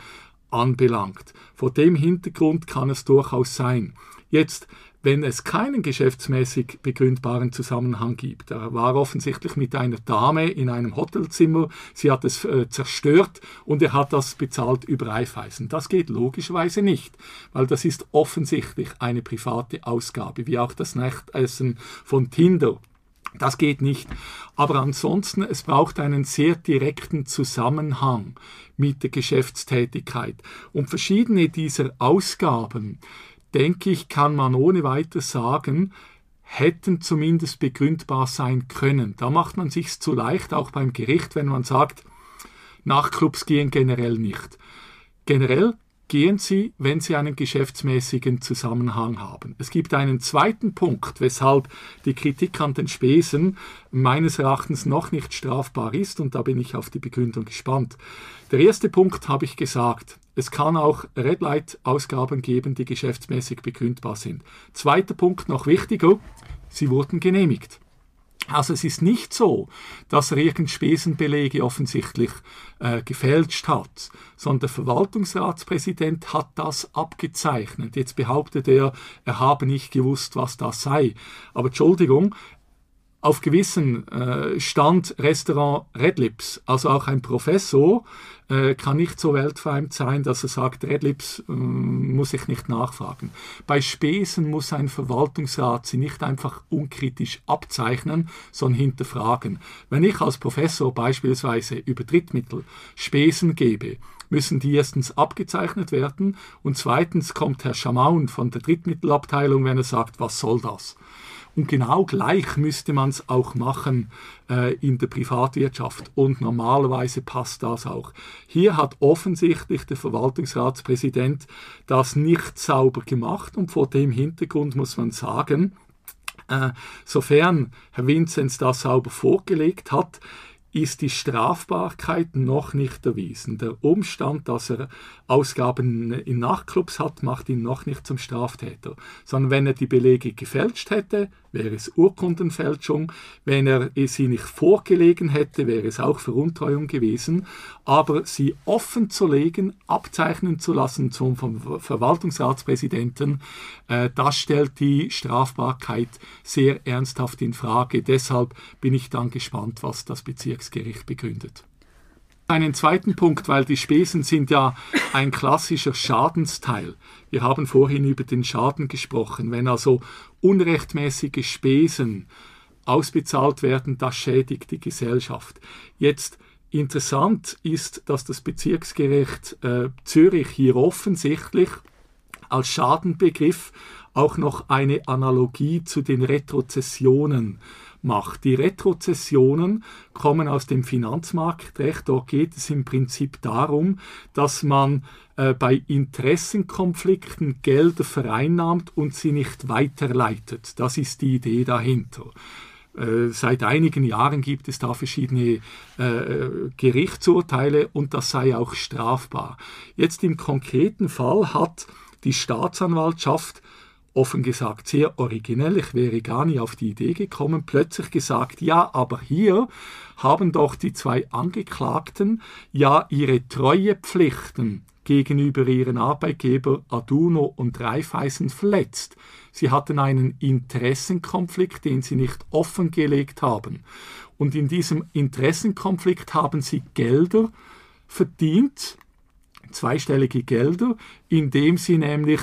anbelangt. Vor dem Hintergrund kann es durchaus sein. Jetzt wenn es keinen geschäftsmäßig begründbaren Zusammenhang gibt. Er war offensichtlich mit einer Dame in einem Hotelzimmer, sie hat es äh, zerstört und er hat das bezahlt über Reifeisen. Das geht logischerweise nicht, weil das ist offensichtlich eine private Ausgabe, wie auch das Nachtessen von Tinder. Das geht nicht. Aber ansonsten, es braucht einen sehr direkten Zusammenhang mit der Geschäftstätigkeit. Und verschiedene dieser Ausgaben, denke ich, kann man ohne weiteres sagen, hätten zumindest begründbar sein können. Da macht man sich zu leicht, auch beim Gericht, wenn man sagt, Nachtclubs gehen generell nicht. Generell gehen sie, wenn sie einen geschäftsmäßigen Zusammenhang haben. Es gibt einen zweiten Punkt, weshalb die Kritik an den Spesen meines Erachtens noch nicht strafbar ist, und da bin ich auf die Begründung gespannt. Der erste Punkt habe ich gesagt. Es kann auch Red Light Ausgaben geben, die geschäftsmäßig begründbar sind. Zweiter Punkt, noch wichtiger, sie wurden genehmigt. Also es ist nicht so, dass er irgend Spesenbelege offensichtlich äh, gefälscht hat, sondern der Verwaltungsratspräsident hat das abgezeichnet. Jetzt behauptet er, er habe nicht gewusst, was das sei. Aber Entschuldigung, auf gewissen äh, stand Restaurant Red Lips, also auch ein Professor, äh, kann nicht so weltfremd sein, dass er sagt, Red Lips äh, muss ich nicht nachfragen. Bei Spesen muss ein Verwaltungsrat sie nicht einfach unkritisch abzeichnen, sondern hinterfragen. Wenn ich als Professor beispielsweise über Drittmittel Spesen gebe, müssen die erstens abgezeichnet werden und zweitens kommt Herr Schamaun von der Drittmittelabteilung, wenn er sagt, was soll das? Und genau gleich müsste man es auch machen äh, in der Privatwirtschaft. Und normalerweise passt das auch. Hier hat offensichtlich der Verwaltungsratspräsident das nicht sauber gemacht und vor dem Hintergrund muss man sagen, äh, sofern Herr Vinzenz das sauber vorgelegt hat, ist die Strafbarkeit noch nicht erwiesen. Der Umstand, dass er Ausgaben in Nachtclubs hat, macht ihn noch nicht zum Straftäter. Sondern wenn er die Belege gefälscht hätte, wäre es Urkundenfälschung. Wenn er sie nicht vorgelegen hätte, wäre es auch Veruntreuung gewesen. Aber sie offen zu legen, abzeichnen zu lassen zum Verwaltungsratspräsidenten, äh, das stellt die Strafbarkeit sehr ernsthaft in Frage. Deshalb bin ich dann gespannt, was das Bezirksgericht begründet einen zweiten Punkt, weil die Spesen sind ja ein klassischer Schadensteil. Wir haben vorhin über den Schaden gesprochen. Wenn also unrechtmäßige Spesen ausbezahlt werden, das schädigt die Gesellschaft. Jetzt interessant ist, dass das Bezirksgericht äh, Zürich hier offensichtlich als Schadenbegriff auch noch eine Analogie zu den Retrozessionen macht. Die Retrozessionen kommen aus dem Finanzmarktrecht. Dort geht es im Prinzip darum, dass man äh, bei Interessenkonflikten Gelder vereinnahmt und sie nicht weiterleitet. Das ist die Idee dahinter. Äh, seit einigen Jahren gibt es da verschiedene äh, Gerichtsurteile und das sei auch strafbar. Jetzt im konkreten Fall hat die Staatsanwaltschaft offen gesagt sehr originell, ich wäre gar nie auf die Idee gekommen, plötzlich gesagt, ja, aber hier haben doch die zwei Angeklagten ja ihre Treuepflichten gegenüber ihren Arbeitgeber Aduno und Raiffeisen verletzt. Sie hatten einen Interessenkonflikt, den sie nicht offengelegt haben. Und in diesem Interessenkonflikt haben sie Gelder verdient, zweistellige Gelder, indem sie nämlich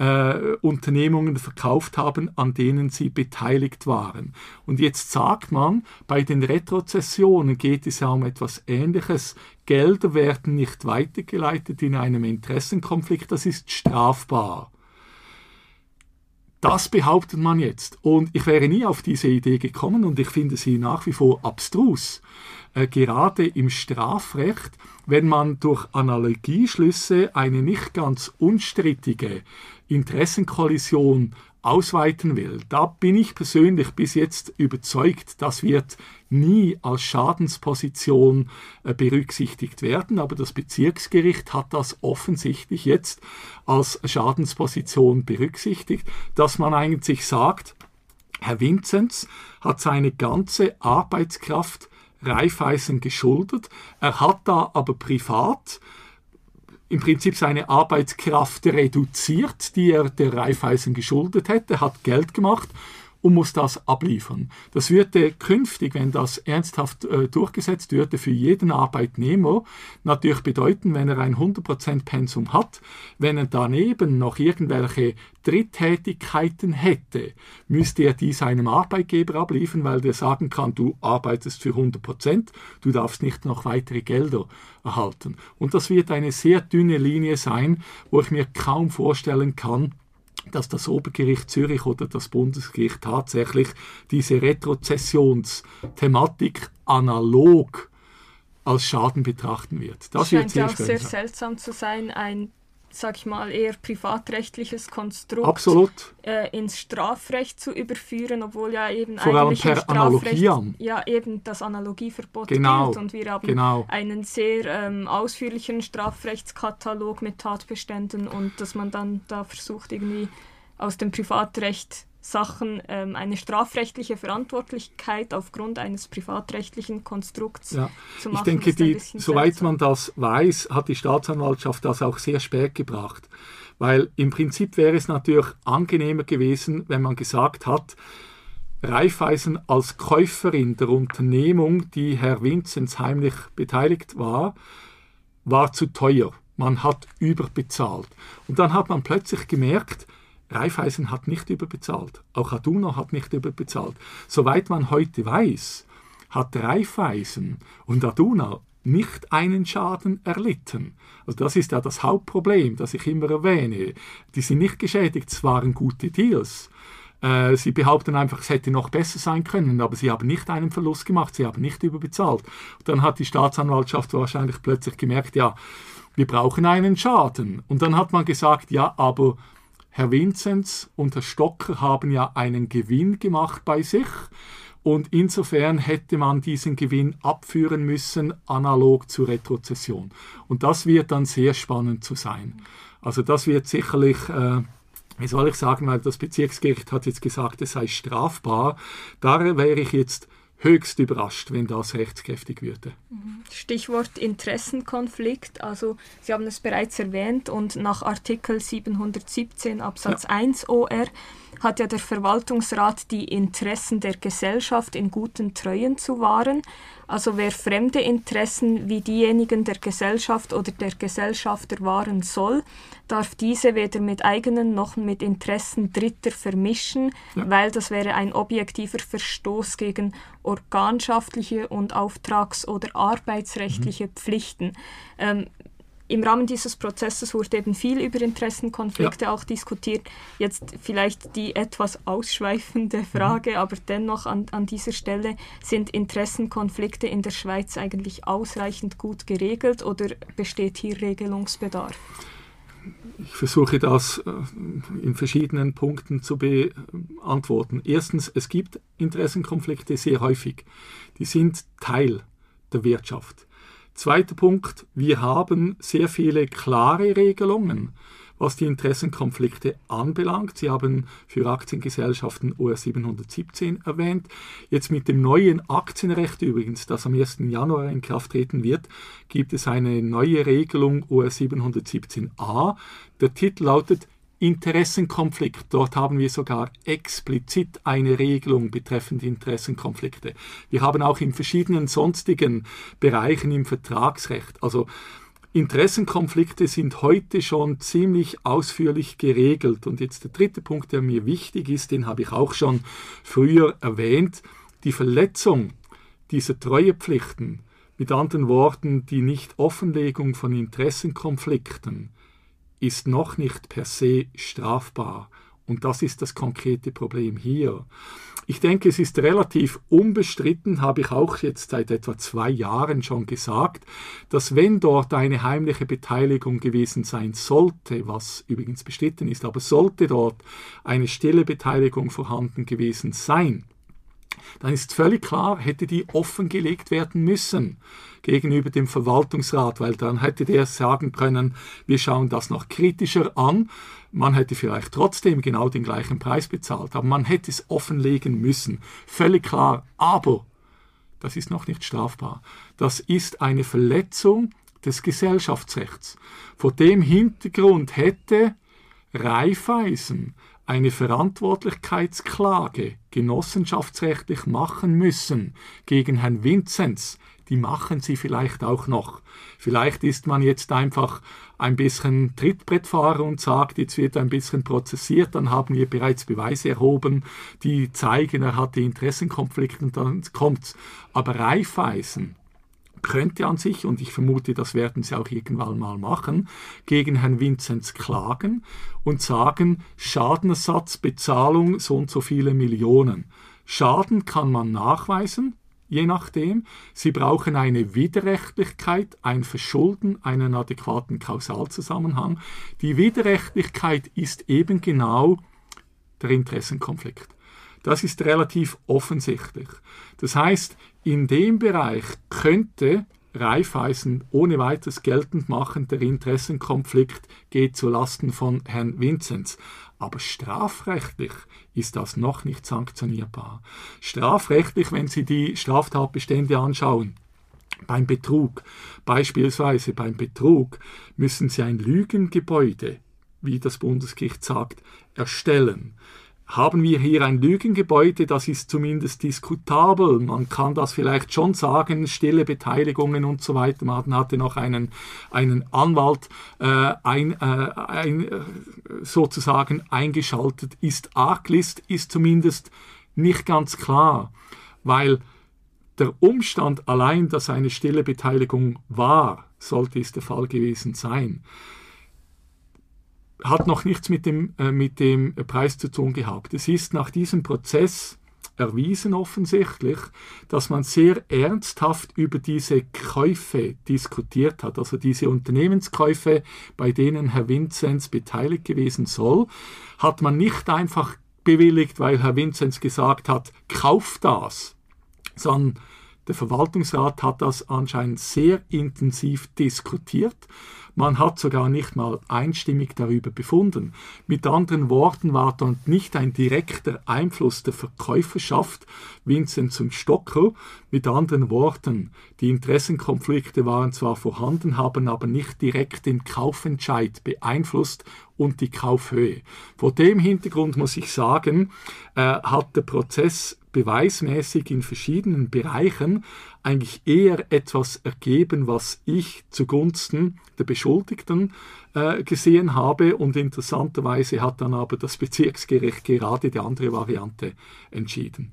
äh, Unternehmungen verkauft haben, an denen sie beteiligt waren. Und jetzt sagt man, bei den Retrozessionen geht es ja um etwas Ähnliches. Gelder werden nicht weitergeleitet in einem Interessenkonflikt, das ist strafbar. Das behauptet man jetzt. Und ich wäre nie auf diese Idee gekommen und ich finde sie nach wie vor abstrus. Äh, gerade im Strafrecht, wenn man durch Analogieschlüsse eine nicht ganz unstrittige Interessenkollision ausweiten will, da bin ich persönlich bis jetzt überzeugt, das wird nie als Schadensposition äh, berücksichtigt werden, aber das Bezirksgericht hat das offensichtlich jetzt als Schadensposition berücksichtigt, dass man eigentlich sagt, Herr Vinzenz hat seine ganze Arbeitskraft Raiffeisen geschuldet, er hat da aber privat im Prinzip seine Arbeitskraft reduziert, die er der Raiffeisen geschuldet hätte, hat Geld gemacht und muss das abliefern. Das würde künftig, wenn das ernsthaft äh, durchgesetzt würde, für jeden Arbeitnehmer natürlich bedeuten, wenn er ein 100% Pensum hat, wenn er daneben noch irgendwelche Dritttätigkeiten hätte, müsste er die seinem Arbeitgeber abliefern, weil der sagen kann, du arbeitest für 100%, du darfst nicht noch weitere Gelder erhalten. Und das wird eine sehr dünne Linie sein, wo ich mir kaum vorstellen kann, dass das Obergericht Zürich oder das Bundesgericht tatsächlich diese Retrozessionsthematik analog als Schaden betrachten wird. Das scheint ja auch sehr sein. seltsam zu sein, ein sag ich mal, eher privatrechtliches Konstrukt Absolut. Äh, ins Strafrecht zu überführen, obwohl ja eben Vor eigentlich per Analogie an. ja eben das Analogieverbot genau. gilt und wir haben genau. einen sehr ähm, ausführlichen Strafrechtskatalog mit Tatbeständen und dass man dann da versucht irgendwie aus dem Privatrecht Sachen ähm, eine strafrechtliche Verantwortlichkeit aufgrund eines privatrechtlichen Konstrukts ja. zu machen. Ich denke, die, soweit man das weiß, hat die Staatsanwaltschaft das auch sehr spät gebracht. Weil im Prinzip wäre es natürlich angenehmer gewesen, wenn man gesagt hat, Raiffeisen als Käuferin der Unternehmung, die Herr Vinzenz heimlich beteiligt war, war zu teuer. Man hat überbezahlt. Und dann hat man plötzlich gemerkt, Raiffeisen hat nicht überbezahlt. Auch Aduna hat nicht überbezahlt. Soweit man heute weiß, hat Raiffeisen und Aduna nicht einen Schaden erlitten. Also das ist ja das Hauptproblem, das ich immer erwähne. Die sind nicht geschädigt, es waren gute Deals. Äh, sie behaupten einfach, es hätte noch besser sein können, aber sie haben nicht einen Verlust gemacht, sie haben nicht überbezahlt. Dann hat die Staatsanwaltschaft wahrscheinlich plötzlich gemerkt, ja, wir brauchen einen Schaden. Und dann hat man gesagt, ja, aber Herr Vinzenz und Herr Stocker haben ja einen Gewinn gemacht bei sich und insofern hätte man diesen Gewinn abführen müssen, analog zur Retrozession. Und das wird dann sehr spannend zu sein. Also das wird sicherlich, äh, wie soll ich sagen, weil das Bezirksgericht hat jetzt gesagt, es sei strafbar. Da wäre ich jetzt höchst überrascht, wenn das rechtskräftig würde. Mhm. Stichwort Interessenkonflikt. Also Sie haben es bereits erwähnt und nach Artikel 717 Absatz ja. 1 OR hat ja der Verwaltungsrat die Interessen der Gesellschaft in guten Treuen zu wahren. Also wer fremde Interessen wie diejenigen der Gesellschaft oder der Gesellschafter wahren soll, darf diese weder mit eigenen noch mit Interessen Dritter vermischen, ja. weil das wäre ein objektiver Verstoß gegen organschaftliche und auftrags- oder arbeitsrechtliche mhm. Pflichten. Ähm, im Rahmen dieses Prozesses wurde eben viel über Interessenkonflikte ja. auch diskutiert. Jetzt vielleicht die etwas ausschweifende mhm. Frage, mhm. aber dennoch an, an dieser Stelle, sind Interessenkonflikte in der Schweiz eigentlich ausreichend gut geregelt oder besteht hier Regelungsbedarf? Ich versuche das äh, in verschiedenen Punkten zu beantworten. Erstens, es gibt Interessenkonflikte sehr häufig. Die sind Teil der Wirtschaft. Zweiter Punkt, wir haben sehr viele klare Regelungen, was die Interessenkonflikte anbelangt. Sie haben für Aktiengesellschaften OR 717 erwähnt. Jetzt mit dem neuen Aktienrecht übrigens, das am 1. Januar in Kraft treten wird, gibt es eine neue Regelung OR 717a. Der Titel lautet Interessenkonflikt. Dort haben wir sogar explizit eine Regelung betreffend Interessenkonflikte. Wir haben auch in verschiedenen sonstigen Bereichen im Vertragsrecht, also Interessenkonflikte sind heute schon ziemlich ausführlich geregelt. Und jetzt der dritte Punkt, der mir wichtig ist, den habe ich auch schon früher erwähnt, die Verletzung dieser Treuepflichten, mit anderen Worten die Nichtoffenlegung von Interessenkonflikten, ist noch nicht per se strafbar. Und das ist das konkrete Problem hier. Ich denke, es ist relativ unbestritten, habe ich auch jetzt seit etwa zwei Jahren schon gesagt, dass wenn dort eine heimliche Beteiligung gewesen sein sollte, was übrigens bestritten ist, aber sollte dort eine stille Beteiligung vorhanden gewesen sein, dann ist völlig klar, hätte die offengelegt werden müssen gegenüber dem Verwaltungsrat, weil dann hätte der sagen können, wir schauen das noch kritischer an. Man hätte vielleicht trotzdem genau den gleichen Preis bezahlt, aber man hätte es offenlegen müssen. Völlig klar. Aber das ist noch nicht strafbar. Das ist eine Verletzung des Gesellschaftsrechts. Vor dem Hintergrund hätte Raiffeisen eine Verantwortlichkeitsklage genossenschaftsrechtlich machen müssen gegen Herrn Vinzenz, die machen sie vielleicht auch noch. Vielleicht ist man jetzt einfach ein bisschen Trittbrettfahrer und sagt, jetzt wird ein bisschen prozessiert, dann haben wir bereits Beweise erhoben, die zeigen, er hatte Interessenkonflikte und dann kommt's. Aber Reifeisen könnte an sich, und ich vermute, das werden sie auch irgendwann mal machen, gegen Herrn Vinzenz klagen und sagen, Schadenersatz, Bezahlung so und so viele Millionen. Schaden kann man nachweisen, je nachdem. Sie brauchen eine Widerrechtlichkeit, ein Verschulden, einen adäquaten Kausalzusammenhang. Die Widerrechtlichkeit ist eben genau der Interessenkonflikt. Das ist relativ offensichtlich. Das heißt, in dem Bereich könnte Raiffeisen ohne weiteres geltend machen, der Interessenkonflikt geht zu Lasten von Herrn Vinzenz. Aber strafrechtlich ist das noch nicht sanktionierbar. Strafrechtlich, wenn Sie die Straftatbestände anschauen, beim Betrug, beispielsweise beim Betrug, müssen Sie ein Lügengebäude, wie das Bundesgericht sagt, erstellen haben wir hier ein Lügengebäude, das ist zumindest diskutabel. Man kann das vielleicht schon sagen, stille Beteiligungen und so weiter. Man hatte noch einen, einen Anwalt äh, ein, äh, ein, äh, sozusagen eingeschaltet. Ist Arglist, ist zumindest nicht ganz klar, weil der Umstand allein, dass eine stille Beteiligung war, sollte es der Fall gewesen sein, hat noch nichts mit dem, äh, mit dem Preis zu tun gehabt. Es ist nach diesem Prozess erwiesen offensichtlich, dass man sehr ernsthaft über diese Käufe diskutiert hat, also diese Unternehmenskäufe, bei denen Herr Vinzenz beteiligt gewesen soll, hat man nicht einfach bewilligt, weil Herr Vinzenz gesagt hat, kauf das, sondern der Verwaltungsrat hat das anscheinend sehr intensiv diskutiert man hat sogar nicht mal einstimmig darüber befunden. Mit anderen Worten war dort nicht ein direkter Einfluss der Verkäuferschaft Vincent zum Stocker. Mit anderen Worten, die Interessenkonflikte waren zwar vorhanden, haben aber nicht direkt den Kaufentscheid beeinflusst und die Kaufhöhe. Vor dem Hintergrund muss ich sagen, äh, hat der Prozess beweismäßig in verschiedenen Bereichen eigentlich eher etwas ergeben, was ich zugunsten der Beschuldigten äh, gesehen habe. Und interessanterweise hat dann aber das Bezirksgericht gerade die andere Variante entschieden.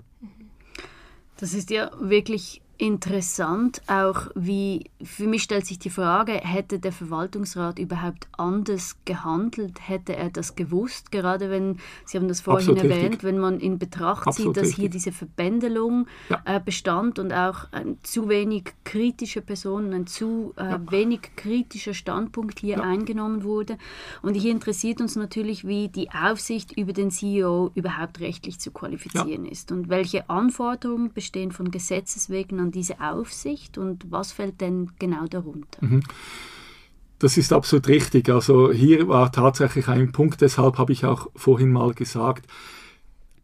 Das ist ja wirklich interessant, auch wie, für mich stellt sich die Frage, hätte der Verwaltungsrat überhaupt anders gehandelt, hätte er das gewusst, gerade wenn, Sie haben das vorhin Absolut erwähnt, richtig. wenn man in Betracht Absolut zieht, dass richtig. hier diese Verbändelung ja. äh, bestand und auch ein zu wenig kritische Personen, ein zu äh, ja. wenig kritischer Standpunkt hier ja. eingenommen wurde. Und hier interessiert uns natürlich, wie die Aufsicht über den CEO überhaupt rechtlich zu qualifizieren ist und welche Anforderungen bestehen von Gesetzes wegen an diese Aufsicht und was fällt denn genau darunter? Mhm. Das ist absolut richtig. Also hier war tatsächlich ein Punkt, deshalb habe ich auch vorhin mal gesagt,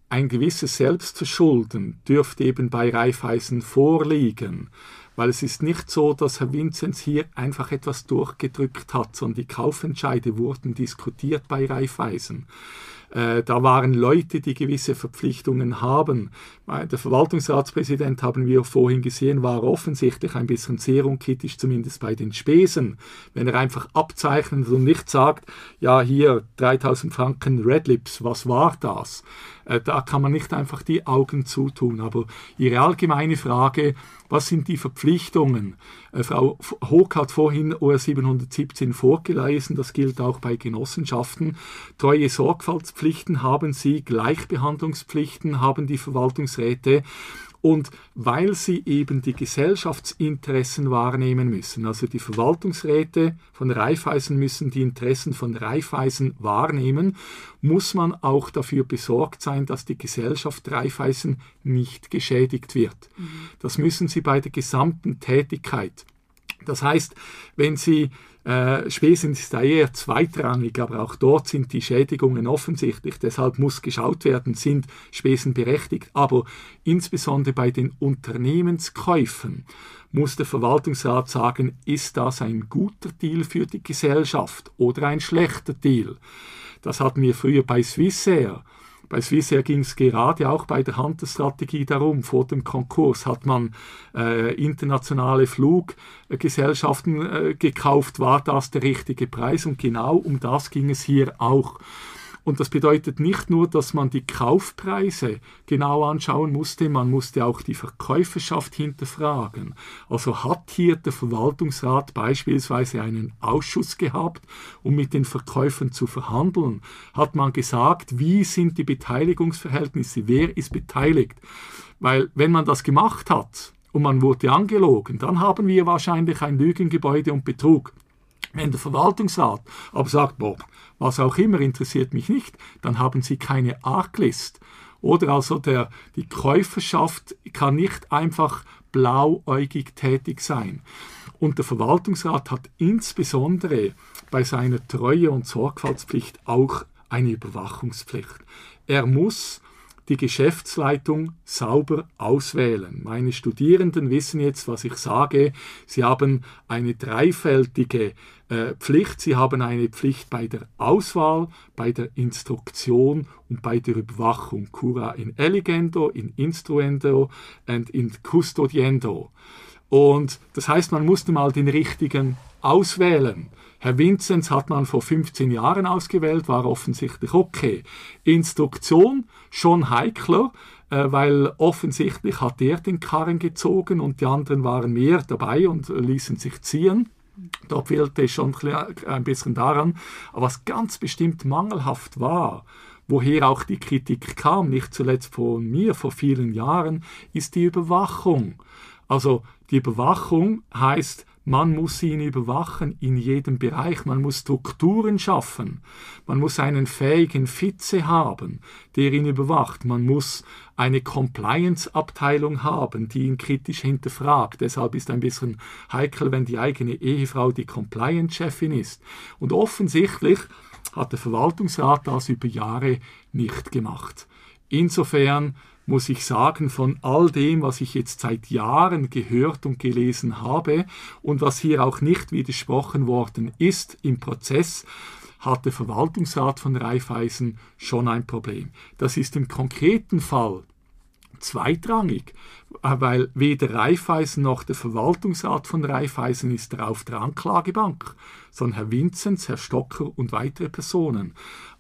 ein gewisses Selbstverschulden dürfte eben bei Raiffeisen vorliegen. Weil es ist nicht so, dass Herr Vinzenz hier einfach etwas durchgedrückt hat, sondern die Kaufentscheide wurden diskutiert bei Raiffeisen. Äh, da waren Leute, die gewisse Verpflichtungen haben. Der Verwaltungsratspräsident, haben wir vorhin gesehen, war offensichtlich ein bisschen sehr unkritisch, zumindest bei den Spesen. Wenn er einfach abzeichnet und nicht sagt, ja, hier 3000 Franken Red Lips, was war das? Äh, da kann man nicht einfach die Augen zutun. Aber Ihre allgemeine Frage, was sind die Verpflichtungen? Äh, Frau Hoog hat vorhin OR 717 vorgelesen, das gilt auch bei Genossenschaften. Treue Sorgfaltspflichten haben sie, Gleichbehandlungspflichten haben die Verwaltungsräte. Und weil sie eben die Gesellschaftsinteressen wahrnehmen müssen, also die Verwaltungsräte von Raiffeisen müssen die Interessen von Raiffeisen wahrnehmen, muss man auch dafür besorgt sein, dass die Gesellschaft Raiffeisen nicht geschädigt wird. Mhm. Das müssen sie bei der gesamten Tätigkeit. Das heißt, wenn Sie äh, Spesen ist da eher zweitrangig, aber auch dort sind die Schädigungen offensichtlich. Deshalb muss geschaut werden, sind Spesen berechtigt. Aber insbesondere bei den Unternehmenskäufen muss der Verwaltungsrat sagen, ist das ein guter Deal für die Gesellschaft oder ein schlechter Deal. Das hatten wir früher bei Swissair. Bei Swissair ging es gerade auch bei der Hunter-Strategie darum. Vor dem Konkurs hat man äh, internationale Fluggesellschaften äh, gekauft. War das der richtige Preis? Und genau um das ging es hier auch. Und das bedeutet nicht nur, dass man die Kaufpreise genau anschauen musste, man musste auch die Verkäuferschaft hinterfragen. Also hat hier der Verwaltungsrat beispielsweise einen Ausschuss gehabt, um mit den Verkäufern zu verhandeln? Hat man gesagt, wie sind die Beteiligungsverhältnisse, wer ist beteiligt? Weil wenn man das gemacht hat, und man wurde angelogen, dann haben wir wahrscheinlich ein Lügengebäude und Betrug. Wenn der Verwaltungsrat aber sagt, boah, was auch immer interessiert mich nicht, dann haben sie keine Arglist. Oder also der, die Käuferschaft kann nicht einfach blauäugig tätig sein. Und der Verwaltungsrat hat insbesondere bei seiner Treue- und Sorgfaltspflicht auch eine Überwachungspflicht. Er muss die Geschäftsleitung sauber auswählen. Meine Studierenden wissen jetzt, was ich sage. Sie haben eine dreifältige äh, Pflicht. Sie haben eine Pflicht bei der Auswahl, bei der Instruktion und bei der Überwachung. Cura in eligendo, in instruendo und in custodiendo. Und das heißt, man musste mal den richtigen auswählen. Herr Vinzenz hat man vor 15 Jahren ausgewählt, war offensichtlich okay. Instruktion schon heikler, äh, weil offensichtlich hat er den Karren gezogen und die anderen waren mehr dabei und ließen sich ziehen. Da fehlte schon ein bisschen daran. Aber was ganz bestimmt mangelhaft war, woher auch die Kritik kam, nicht zuletzt von mir vor vielen Jahren, ist die Überwachung. Also die Überwachung heißt, man muss ihn überwachen in jedem Bereich. Man muss Strukturen schaffen. Man muss einen fähigen Vize haben, der ihn überwacht. Man muss eine Compliance-Abteilung haben, die ihn kritisch hinterfragt. Deshalb ist ein bisschen heikel, wenn die eigene Ehefrau die Compliance-Chefin ist. Und offensichtlich hat der Verwaltungsrat das über Jahre nicht gemacht. Insofern muss ich sagen, von all dem, was ich jetzt seit Jahren gehört und gelesen habe und was hier auch nicht widersprochen worden ist im Prozess, hat der Verwaltungsrat von Raiffeisen schon ein Problem. Das ist im konkreten Fall zweitrangig, weil weder Raiffeisen noch der Verwaltungsrat von Raiffeisen ist der auf der Anklagebank, sondern Herr Vinzenz, Herr Stocker und weitere Personen.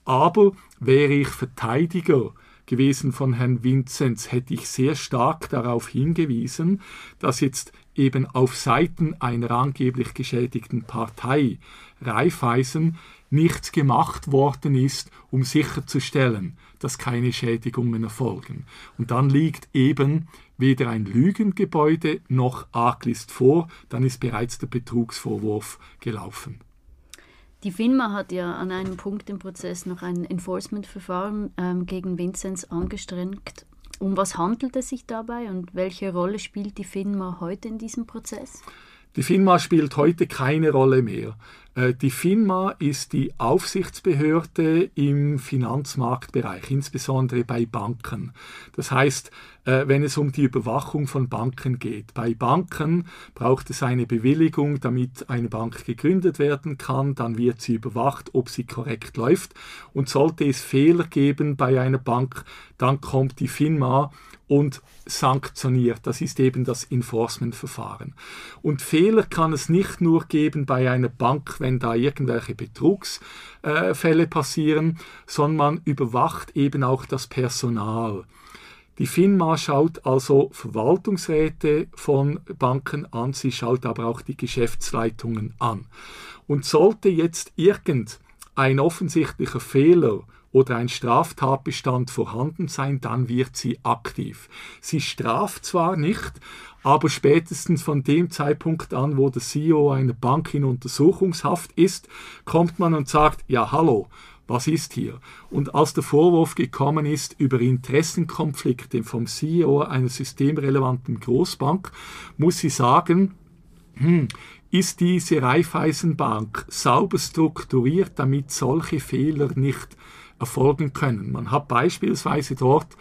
Aber wäre ich Verteidiger gewesen von Herrn Vinzenz, hätte ich sehr stark darauf hingewiesen, dass jetzt eben auf Seiten einer angeblich geschädigten Partei Raiffeisen nichts gemacht worden ist, um sicherzustellen, dass keine Schädigungen erfolgen. Und dann liegt eben weder ein Lügengebäude noch Arglist vor, dann ist bereits der Betrugsvorwurf gelaufen. Die FINMA hat ja an einem Punkt im Prozess noch ein Enforcement-Verfahren ähm, gegen Vinzenz angestrengt. Um was handelt es sich dabei und welche Rolle spielt die FINMA heute in diesem Prozess? Die FINMA spielt heute keine Rolle mehr. Äh, die FINMA ist die Aufsichtsbehörde im Finanzmarktbereich, insbesondere bei Banken. Das heißt, äh, wenn es um die Überwachung von Banken geht. Bei Banken braucht es eine Bewilligung, damit eine Bank gegründet werden kann. Dann wird sie überwacht, ob sie korrekt läuft. Und sollte es Fehler geben bei einer Bank, dann kommt die FINMA und sanktioniert. Das ist eben das Enforcement-Verfahren. Und Fehler kann es nicht nur geben bei einer Bank, wenn da irgendwelche Betrugsfälle passieren, sondern man überwacht eben auch das Personal. Die FINMA schaut also Verwaltungsräte von Banken an, sie schaut aber auch die Geschäftsleitungen an. Und sollte jetzt irgendein offensichtlicher Fehler oder ein Straftatbestand vorhanden sein, dann wird sie aktiv. Sie straft zwar nicht, aber spätestens von dem Zeitpunkt an, wo der CEO einer Bank in Untersuchungshaft ist, kommt man und sagt, ja hallo, was ist hier? Und als der Vorwurf gekommen ist über Interessenkonflikte vom CEO einer systemrelevanten Großbank, muss sie sagen, hm, ist diese Raiffeisenbank sauber strukturiert, damit solche Fehler nicht erfolgen können. Man hat beispielsweise dort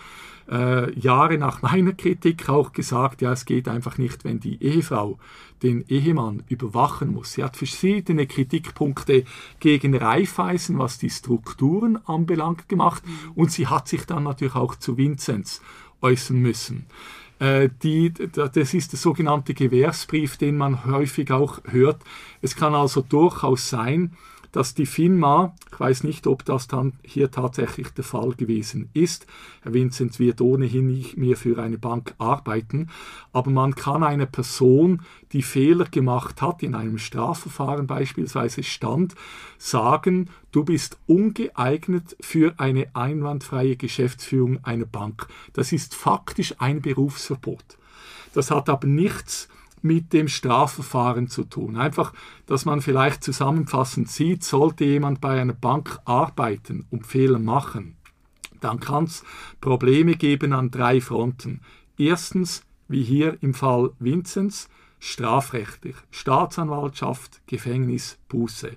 äh, Jahre nach meiner Kritik auch gesagt, ja, es geht einfach nicht, wenn die Ehefrau den Ehemann überwachen muss. Sie hat verschiedene Kritikpunkte gegen Raiffeisen, was die Strukturen anbelangt, gemacht mhm. und sie hat sich dann natürlich auch zu Vinzenz äußern müssen. Äh, die, das ist der sogenannte Gewährsbrief, den man häufig auch hört. Es kann also durchaus sein, dass die FINMA, ich weiß nicht, ob das dann hier tatsächlich der Fall gewesen ist, Herr Vincent wird ohnehin nicht mehr für eine Bank arbeiten, aber man kann einer Person, die Fehler gemacht hat, in einem Strafverfahren beispielsweise stand, sagen, du bist ungeeignet für eine einwandfreie Geschäftsführung einer Bank. Das ist faktisch ein Berufsverbot. Das hat aber nichts mit dem Strafverfahren zu tun. Einfach, dass man vielleicht zusammenfassend sieht, sollte jemand bei einer Bank arbeiten und Fehler machen, dann kann es Probleme geben an drei Fronten. Erstens, wie hier im Fall Vinzenz, strafrechtlich, Staatsanwaltschaft, Gefängnis, Buße.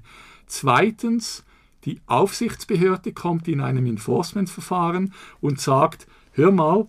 Zweitens, Die Aufsichtsbehörde kommt in einem Enforcement-Verfahren und sagt, hör mal,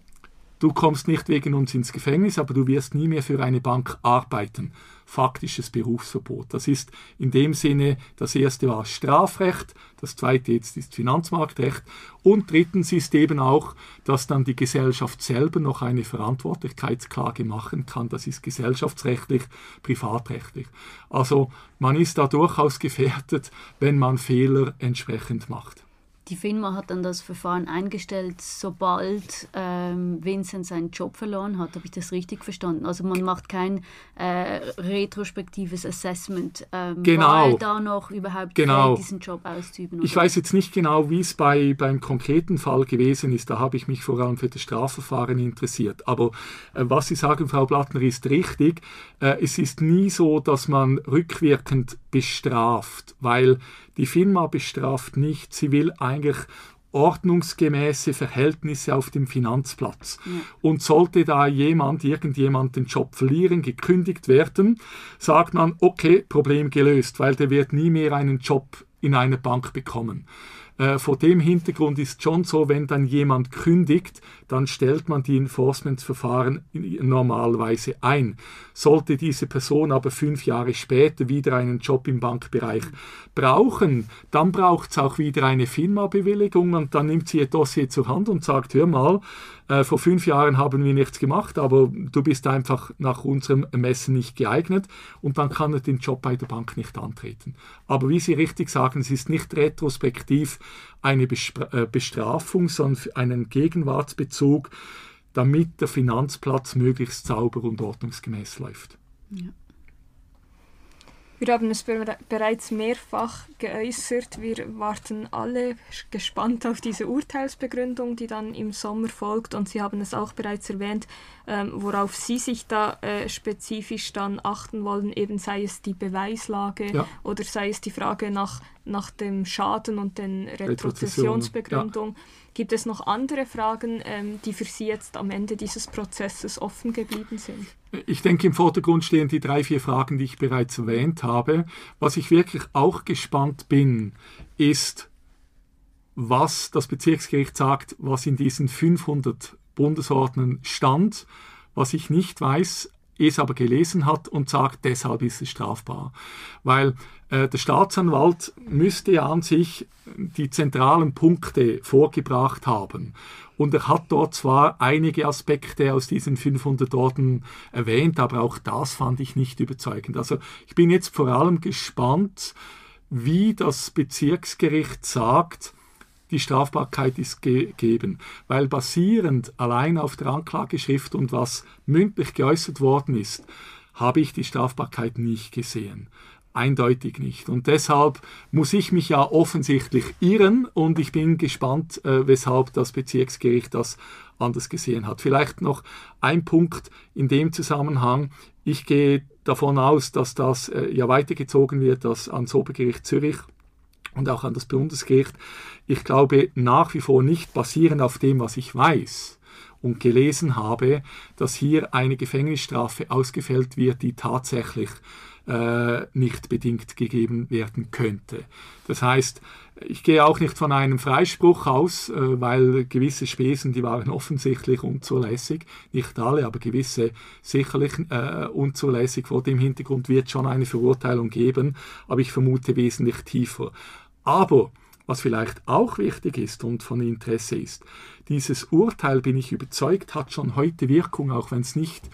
du kommst nicht wegen uns ins Gefängnis, aber du wirst nie mehr für eine Bank arbeiten faktisches Berufsverbot. Das ist in dem Sinne, das erste war Strafrecht, das zweite jetzt ist Finanzmarktrecht und drittens ist eben auch, dass dann die Gesellschaft selber noch eine Verantwortlichkeitsklage machen kann. Das ist gesellschaftsrechtlich, privatrechtlich. Also man ist da durchaus gefährdet, wenn man Fehler entsprechend macht. Die FINMA hat dann das Verfahren eingestellt, sobald ähm, Vincent seinen Job verloren hat. Habe ich das richtig verstanden? Also man macht kein äh, retrospektives Assessment. Ähm, genau. Er da noch überhaupt genau. diesen Job auszuüben? Oder? Ich weiß jetzt nicht genau, wie es bei, beim konkreten Fall gewesen ist. Da habe ich mich vor allem für das Strafverfahren interessiert. Aber äh, was Sie sagen, Frau Blattner, ist richtig. Äh, es ist nie so, dass man rückwirkend bestraft, weil die Firma bestraft nicht, sie will eigentlich ordnungsgemäße Verhältnisse auf dem Finanzplatz. Ja. Und sollte da jemand, irgendjemand den Job verlieren, gekündigt werden, sagt man, okay, Problem gelöst, weil der wird nie mehr einen Job in einer Bank bekommen. Äh, vor dem Hintergrund ist schon so, wenn dann jemand kündigt, dann stellt man die Enforcement-Verfahren normalerweise ein. Sollte diese Person aber fünf Jahre später wieder einen Job im Bankbereich brauchen, dann braucht es auch wieder eine Firma-Bewilligung und dann nimmt sie ihr Dossier zur Hand und sagt, hör mal, äh, vor fünf Jahren haben wir nichts gemacht, aber du bist einfach nach unserem Ermessen nicht geeignet und dann kann er den Job bei der Bank nicht antreten. Aber wie Sie richtig sagen, es ist nicht retrospektiv eine äh, Bestrafung, sondern einen Gegenwartsbezug, damit der Finanzplatz möglichst sauber und ordnungsgemäß läuft. Ja. Wir haben es bereits mehrfach geäußert. Wir warten alle gespannt auf diese Urteilsbegründung, die dann im Sommer folgt. Und Sie haben es auch bereits erwähnt, ähm, worauf Sie sich da äh, spezifisch dann achten wollen, eben sei es die Beweislage ja. oder sei es die Frage nach, nach dem Schaden und den Retrozessionsbegründungen. Ja. Gibt es noch andere Fragen, ähm, die für Sie jetzt am Ende dieses Prozesses offen geblieben sind? Ich denke, im Vordergrund stehen die drei, vier Fragen, die ich bereits erwähnt habe. Was ich wirklich auch gespannt bin, ist, was das Bezirksgericht sagt, was in diesen 500 Bundesordnern stand. Was ich nicht weiß, es aber gelesen hat und sagt, deshalb ist es strafbar. Weil der Staatsanwalt müsste ja an sich die zentralen Punkte vorgebracht haben. Und er hat dort zwar einige Aspekte aus diesen 500 Orden erwähnt, aber auch das fand ich nicht überzeugend. Also ich bin jetzt vor allem gespannt, wie das Bezirksgericht sagt, die Strafbarkeit ist gegeben, weil basierend allein auf der Anklageschrift und was mündlich geäußert worden ist, habe ich die Strafbarkeit nicht gesehen. Eindeutig nicht. Und deshalb muss ich mich ja offensichtlich irren und ich bin gespannt, äh, weshalb das Bezirksgericht das anders gesehen hat. Vielleicht noch ein Punkt in dem Zusammenhang. Ich gehe davon aus, dass das äh, ja weitergezogen wird, dass ans Obergericht Zürich und auch an das Bundesgericht. Ich glaube nach wie vor nicht basierend auf dem, was ich weiß und gelesen habe, dass hier eine Gefängnisstrafe ausgefällt wird, die tatsächlich äh, nicht bedingt gegeben werden könnte. Das heißt, ich gehe auch nicht von einem Freispruch aus, äh, weil gewisse Spesen, die waren offensichtlich unzulässig, nicht alle, aber gewisse sicherlich äh, unzulässig. Vor dem Hintergrund wird schon eine Verurteilung geben, aber ich vermute wesentlich tiefer. Aber was vielleicht auch wichtig ist und von Interesse ist, dieses Urteil, bin ich überzeugt, hat schon heute Wirkung, auch wenn es nicht,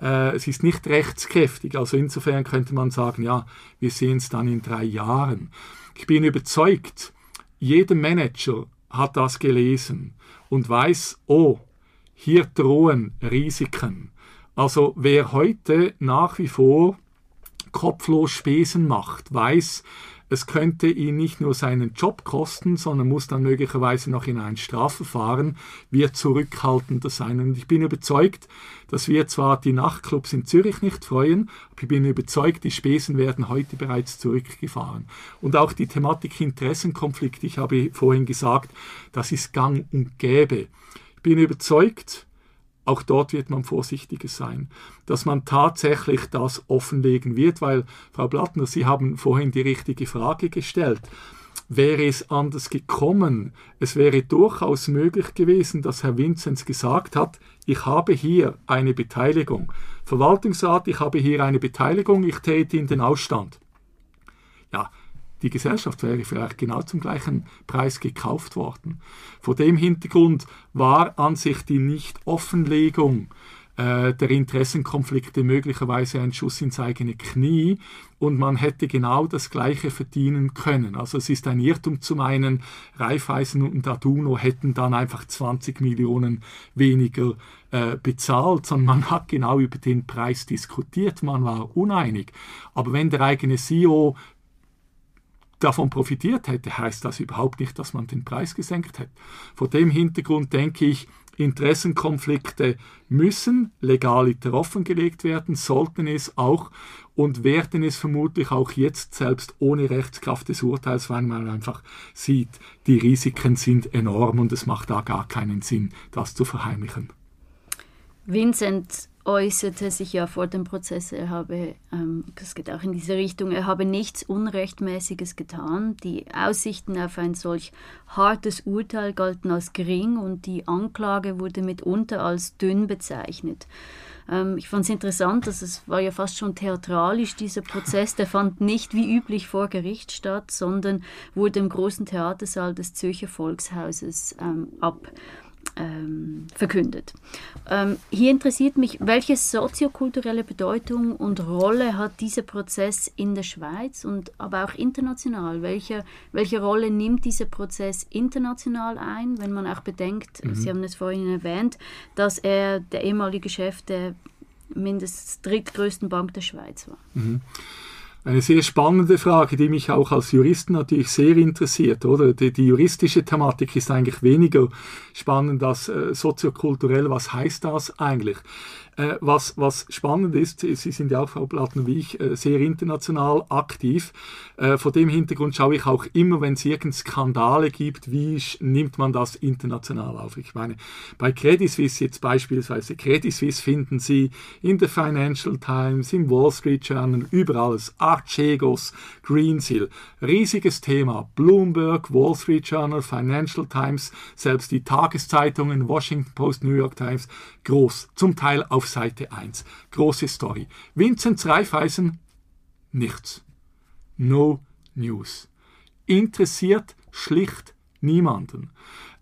äh, es ist nicht rechtskräftig. Also insofern könnte man sagen, ja, wir sehen es dann in drei Jahren. Ich bin überzeugt, jeder Manager hat das gelesen und weiß, oh, hier drohen Risiken. Also wer heute nach wie vor kopflos Spesen macht, weiß, es könnte ihn nicht nur seinen Job kosten, sondern muss dann möglicherweise noch in ein Strafverfahren, wird zurückhaltender sein. Und ich bin überzeugt, dass wir zwar die Nachtclubs in Zürich nicht freuen, aber ich bin überzeugt, die Spesen werden heute bereits zurückgefahren. Und auch die Thematik Interessenkonflikt, ich habe vorhin gesagt, das ist gang und gäbe. Ich bin überzeugt, auch dort wird man vorsichtiger sein, dass man tatsächlich das offenlegen wird, weil, Frau Blattner, Sie haben vorhin die richtige Frage gestellt. wäre es anders gekommen. Es wäre durchaus möglich gewesen, dass Herr Vinzenz gesagt hat, ich habe hier eine Beteiligung. Verwaltungsrat, ich habe hier eine Beteiligung, ich täte in den Ausstand. Ja, die Gesellschaft wäre vielleicht genau zum gleichen Preis gekauft worden. Vor dem Hintergrund war an sich die Nicht-Offenlegung äh, der Interessenkonflikte möglicherweise ein Schuss ins eigene Knie und man hätte genau das Gleiche verdienen können. Also es ist ein Irrtum zu meinen, Raiffeisen und Aduno hätten dann einfach 20 Millionen weniger äh, bezahlt, sondern man hat genau über den Preis diskutiert, man war uneinig. Aber wenn der eigene CEO davon profitiert hätte, heißt das überhaupt nicht, dass man den Preis gesenkt hätte. Vor dem Hintergrund denke ich, Interessenkonflikte müssen legaliter offengelegt werden, sollten es auch und werden es vermutlich auch jetzt selbst ohne Rechtskraft des Urteils, weil man einfach sieht, die Risiken sind enorm und es macht da gar keinen Sinn, das zu verheimlichen. Vincent äußerte sich ja vor dem Prozess, er habe, ähm, das geht auch in diese Richtung, er habe nichts Unrechtmäßiges getan. Die Aussichten auf ein solch hartes Urteil galten als gering und die Anklage wurde mitunter als dünn bezeichnet. Ähm, ich fand es interessant, dass es war ja fast schon theatralisch, dieser Prozess, der fand nicht wie üblich vor Gericht statt, sondern wurde im großen Theatersaal des Zürcher Volkshauses ähm, ab ähm, verkündet. Ähm, hier interessiert mich, welche soziokulturelle Bedeutung und Rolle hat dieser Prozess in der Schweiz und aber auch international? Welche, welche Rolle nimmt dieser Prozess international ein, wenn man auch bedenkt, mhm. Sie haben es vorhin erwähnt, dass er der ehemalige Chef der mindestens drittgrößten Bank der Schweiz war? Mhm. Eine sehr spannende Frage, die mich auch als Juristen natürlich sehr interessiert, oder? Die, die juristische Thematik ist eigentlich weniger spannend als äh, soziokulturell. Was heißt das eigentlich? Äh, was, was spannend ist, Sie sind ja auch, Frau Plattner, wie ich, äh, sehr international aktiv. Äh, vor dem Hintergrund schaue ich auch immer, wenn es irgendeine Skandale gibt, wie nimmt man das international auf? Ich meine, bei Credit Suisse jetzt beispielsweise, Credit Suisse finden Sie in der Financial Times, im Wall Street Journal, überall. Archegos, Greensill, riesiges Thema. Bloomberg, Wall Street Journal, Financial Times, selbst die Tageszeitungen, Washington Post, New York Times, groß. Zum Teil auf auf Seite 1. Große Story. Vinzenz Reifeisen, nichts. No News. Interessiert schlicht niemanden.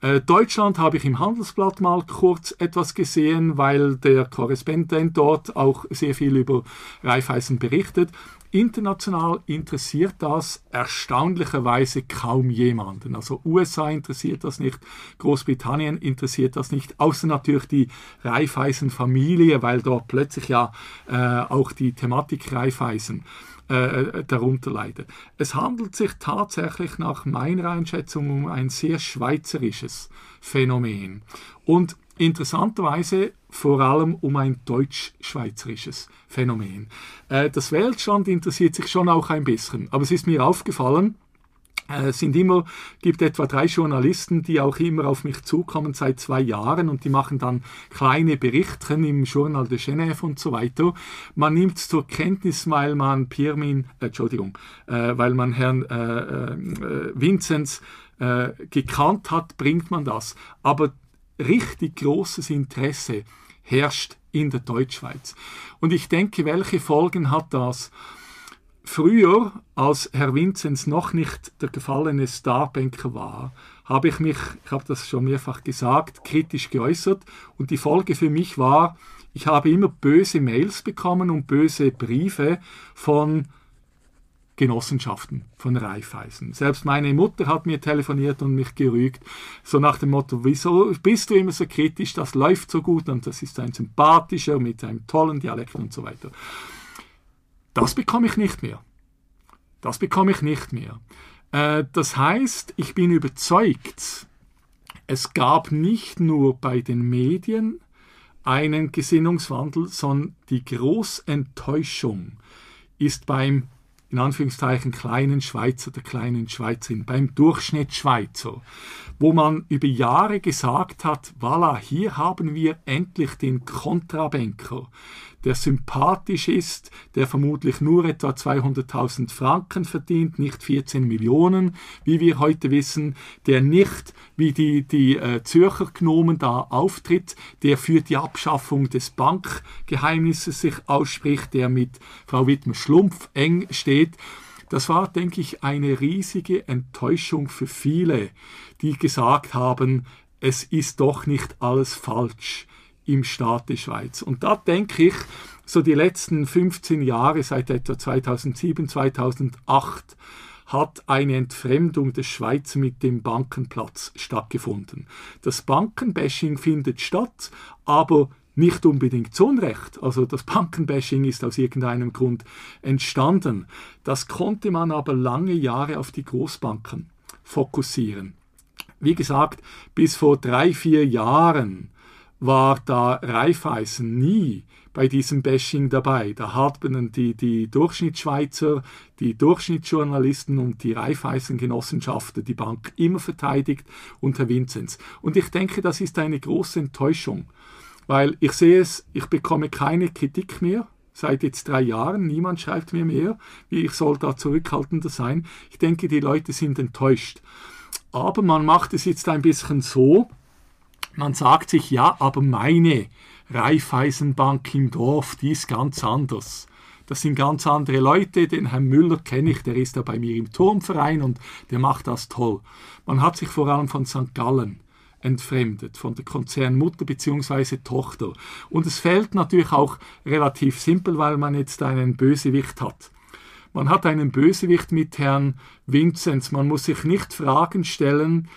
Äh, Deutschland habe ich im Handelsblatt mal kurz etwas gesehen, weil der Korrespondent dort auch sehr viel über Raiffeisen berichtet. International interessiert das erstaunlicherweise kaum jemanden. Also USA interessiert das nicht, Großbritannien interessiert das nicht, außer natürlich die Raiffeisen-Familie, weil dort plötzlich ja äh, auch die Thematik Raiffeisen äh, darunter leidet. Es handelt sich tatsächlich nach meiner Einschätzung um ein sehr schweizerisches Phänomen. Und interessanterweise vor allem um ein deutsch-schweizerisches Phänomen. Äh, das Weltstand interessiert sich schon auch ein bisschen, aber es ist mir aufgefallen, äh, es sind immer, gibt etwa drei Journalisten, die auch immer auf mich zukommen seit zwei Jahren und die machen dann kleine Berichtchen im Journal de Genève und so weiter. Man nimmt es zur Kenntnis, weil man Pirmin, äh, Entschuldigung, äh, weil man Herrn äh, äh, Vinzenz gekannt hat, bringt man das. Aber richtig großes Interesse herrscht in der Deutschschweiz. Und ich denke, welche Folgen hat das? Früher, als Herr Vinzenz noch nicht der gefallene Starbanker war, habe ich mich, ich habe das schon mehrfach gesagt, kritisch geäußert und die Folge für mich war, ich habe immer böse Mails bekommen und böse Briefe von Genossenschaften von Raiffeisen. Selbst meine Mutter hat mir telefoniert und mich gerügt, so nach dem Motto, wieso bist du immer so kritisch, das läuft so gut und das ist ein sympathischer mit einem tollen Dialekt und so weiter. Das bekomme ich nicht mehr. Das bekomme ich nicht mehr. Äh, das heißt, ich bin überzeugt, es gab nicht nur bei den Medien einen Gesinnungswandel, sondern die Großenttäuschung ist beim in Anführungszeichen kleinen Schweizer, der kleinen Schweizerin, beim Durchschnittsschweizer, wo man über Jahre gesagt hat, voilà, hier haben wir endlich den Kontrabanker, der sympathisch ist, der vermutlich nur etwa 200.000 Franken verdient, nicht 14 Millionen, wie wir heute wissen, der nicht wie die, die äh, Zürcher Gnomen da auftritt, der für die Abschaffung des Bankgeheimnisses sich ausspricht, der mit Frau Wittmer-Schlumpf eng steht. Das war, denke ich, eine riesige Enttäuschung für viele, die gesagt haben, es ist doch nicht alles falsch im Staat der Schweiz. Und da denke ich, so die letzten 15 Jahre, seit etwa 2007, 2008, hat eine Entfremdung der Schweiz mit dem Bankenplatz stattgefunden. Das Bankenbashing findet statt, aber nicht unbedingt zu Unrecht. Also das Bankenbashing ist aus irgendeinem Grund entstanden. Das konnte man aber lange Jahre auf die Großbanken fokussieren. Wie gesagt, bis vor drei, vier Jahren war da Raiffeisen nie bei diesem Bashing dabei. Da haben die, die Durchschnittsschweizer, die Durchschnittsjournalisten und die Raiffeisengenossenschaften die Bank immer verteidigt unter Vinzenz. Und ich denke, das ist eine große Enttäuschung, weil ich sehe es, ich bekomme keine Kritik mehr seit jetzt drei Jahren. Niemand schreibt mir mehr, wie ich soll da zurückhaltender sein. Ich denke, die Leute sind enttäuscht. Aber man macht es jetzt ein bisschen so, man sagt sich, ja, aber meine Raiffeisenbank im Dorf, die ist ganz anders. Das sind ganz andere Leute. Den Herrn Müller kenne ich, der ist da bei mir im Turmverein und der macht das toll. Man hat sich vor allem von St. Gallen entfremdet, von der Konzernmutter bzw. Tochter. Und es fällt natürlich auch relativ simpel, weil man jetzt einen Bösewicht hat. Man hat einen Bösewicht mit Herrn Vinzenz. Man muss sich nicht Fragen stellen,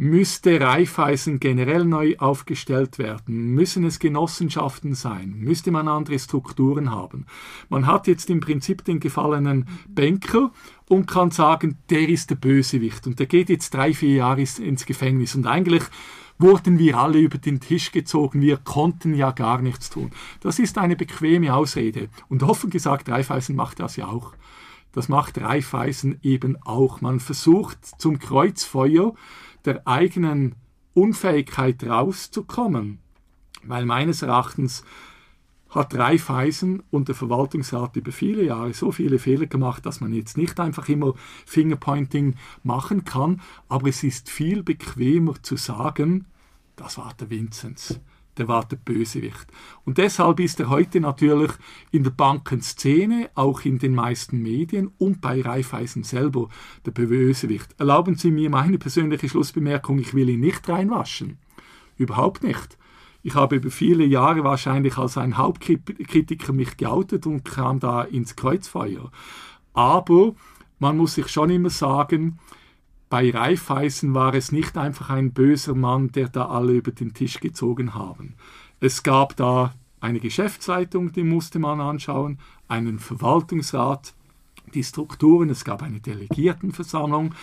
Müsste Raiffeisen generell neu aufgestellt werden? Müssen es Genossenschaften sein? Müsste man andere Strukturen haben? Man hat jetzt im Prinzip den gefallenen Banker und kann sagen, der ist der Bösewicht und der geht jetzt drei, vier Jahre ins Gefängnis und eigentlich wurden wir alle über den Tisch gezogen, wir konnten ja gar nichts tun. Das ist eine bequeme Ausrede und offen gesagt, Raiffeisen macht das ja auch. Das macht Raiffeisen eben auch. Man versucht zum Kreuzfeuer der eigenen Unfähigkeit rauszukommen. Weil meines Erachtens hat Raiffeisen und der Verwaltungsrat über viele Jahre so viele Fehler gemacht, dass man jetzt nicht einfach immer Fingerpointing machen kann, aber es ist viel bequemer zu sagen, das war der Vinzenz der war der Bösewicht. Und deshalb ist er heute natürlich in der Bankenszene, auch in den meisten Medien und bei Raiffeisen selber der Bösewicht. Erlauben Sie mir meine persönliche Schlussbemerkung, ich will ihn nicht reinwaschen. Überhaupt nicht. Ich habe über viele Jahre wahrscheinlich als ein Hauptkritiker mich geoutet und kam da ins Kreuzfeuer. Aber man muss sich schon immer sagen, bei Raiffeisen war es nicht einfach ein böser Mann, der da alle über den Tisch gezogen haben. Es gab da eine Geschäftsleitung, die musste man anschauen, einen Verwaltungsrat, die Strukturen, es gab eine Delegiertenversammlung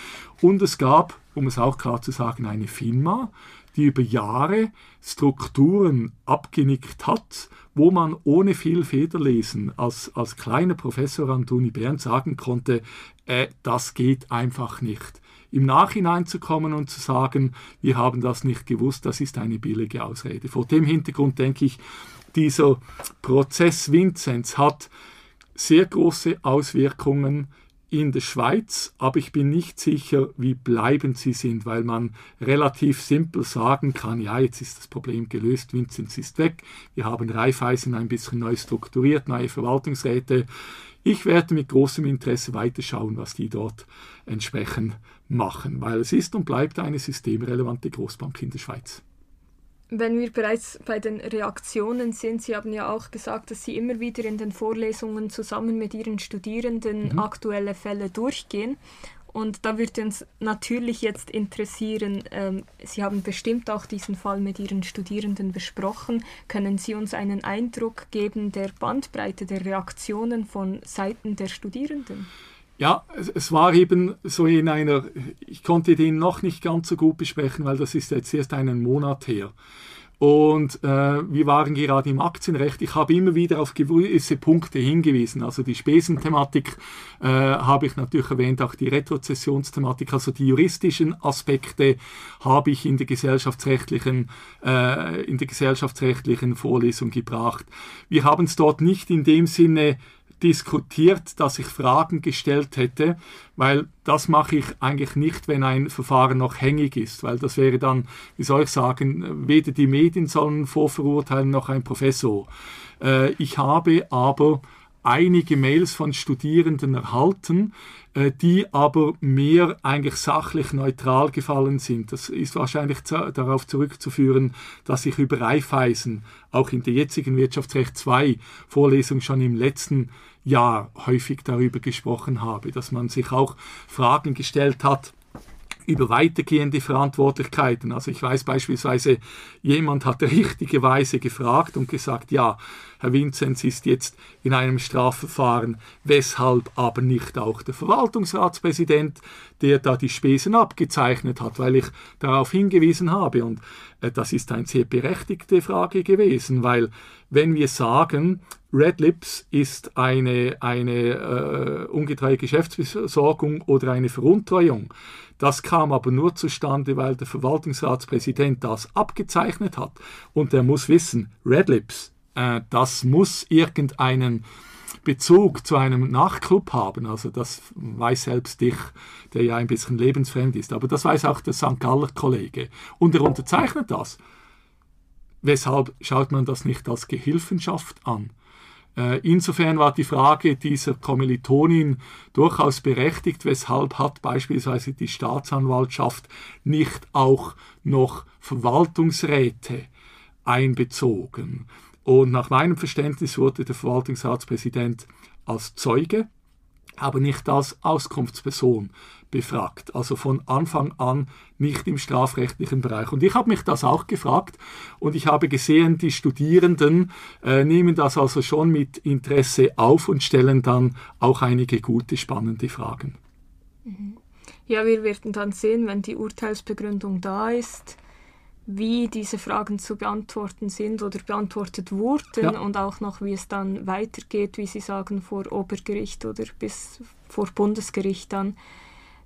und es gab, um es auch klar zu sagen, eine FINMA, die über Jahre Strukturen abgenickt hat, wo man ohne viel Federlesen als, als kleiner Professor an der Bern sagen konnte, äh, das geht einfach nicht im Nachhinein zu kommen und zu sagen, wir haben das nicht gewusst, das ist eine billige Ausrede. Vor dem Hintergrund denke ich, dieser Prozess Vinzenz hat sehr große Auswirkungen in der Schweiz, aber ich bin nicht sicher, wie bleibend sie sind, weil man relativ simpel sagen kann, ja, jetzt ist das Problem gelöst, Vinzenz ist weg, wir haben Raiffeisen ein bisschen neu strukturiert, neue Verwaltungsräte. Ich werde mit großem Interesse weiterschauen, was die dort entsprechend machen, weil es ist und bleibt eine systemrelevante Großbank in der Schweiz. Wenn wir bereits bei den Reaktionen sind, Sie haben ja auch gesagt, dass Sie immer wieder in den Vorlesungen zusammen mit Ihren Studierenden mhm. aktuelle Fälle durchgehen. Und da würde uns natürlich jetzt interessieren, ähm, Sie haben bestimmt auch diesen Fall mit Ihren Studierenden besprochen. Können Sie uns einen Eindruck geben der Bandbreite der Reaktionen von Seiten der Studierenden? Ja, es war eben so in einer, ich konnte den noch nicht ganz so gut besprechen, weil das ist jetzt erst einen Monat her. Und äh, wir waren gerade im Aktienrecht. Ich habe immer wieder auf gewisse Punkte hingewiesen. Also die Spesenthematik äh, habe ich natürlich erwähnt, auch die Retrozessionsthematik, also die juristischen Aspekte habe ich in der gesellschaftsrechtlichen, äh, in der gesellschaftsrechtlichen Vorlesung gebracht. Wir haben es dort nicht in dem Sinne diskutiert, dass ich Fragen gestellt hätte, weil das mache ich eigentlich nicht, wenn ein Verfahren noch hängig ist, weil das wäre dann, wie soll ich sagen, weder die Medien sollen vorverurteilen noch ein Professor. Äh, ich habe aber einige Mails von Studierenden erhalten, die aber mehr eigentlich sachlich neutral gefallen sind. Das ist wahrscheinlich darauf zurückzuführen, dass ich über Reifeisen auch in der jetzigen Wirtschaftsrecht 2 Vorlesung schon im letzten Jahr häufig darüber gesprochen habe, dass man sich auch Fragen gestellt hat, über weitergehende Verantwortlichkeiten. Also ich weiß beispielsweise, jemand hat richtigerweise gefragt und gesagt, ja, Herr Vinzenz ist jetzt in einem Strafverfahren, weshalb aber nicht auch der Verwaltungsratspräsident, der da die Spesen abgezeichnet hat, weil ich darauf hingewiesen habe. Und äh, das ist eine sehr berechtigte Frage gewesen, weil wenn wir sagen, Red Lips ist eine, eine äh, ungetreue Geschäftsbesorgung oder eine Veruntreuung, das kam aber nur zustande, weil der Verwaltungsratspräsident das abgezeichnet hat. Und er muss wissen, Red Lips, äh, das muss irgendeinen Bezug zu einem Nachtclub haben. Also das weiß selbst ich, der ja ein bisschen lebensfremd ist. Aber das weiß auch der St. Galler Kollege. Und er unterzeichnet das. Weshalb schaut man das nicht als Gehilfenschaft an? Äh, insofern war die Frage dieser Kommilitonin durchaus berechtigt, weshalb hat beispielsweise die Staatsanwaltschaft nicht auch noch Verwaltungsräte einbezogen. Und nach meinem Verständnis wurde der Verwaltungsratspräsident als Zeuge, aber nicht als Auskunftsperson befragt. Also von Anfang an nicht im strafrechtlichen Bereich. Und ich habe mich das auch gefragt und ich habe gesehen, die Studierenden äh, nehmen das also schon mit Interesse auf und stellen dann auch einige gute, spannende Fragen. Mhm. Ja, wir werden dann sehen, wenn die Urteilsbegründung da ist, wie diese Fragen zu beantworten sind oder beantwortet wurden ja. und auch noch, wie es dann weitergeht, wie Sie sagen, vor Obergericht oder bis vor Bundesgericht dann.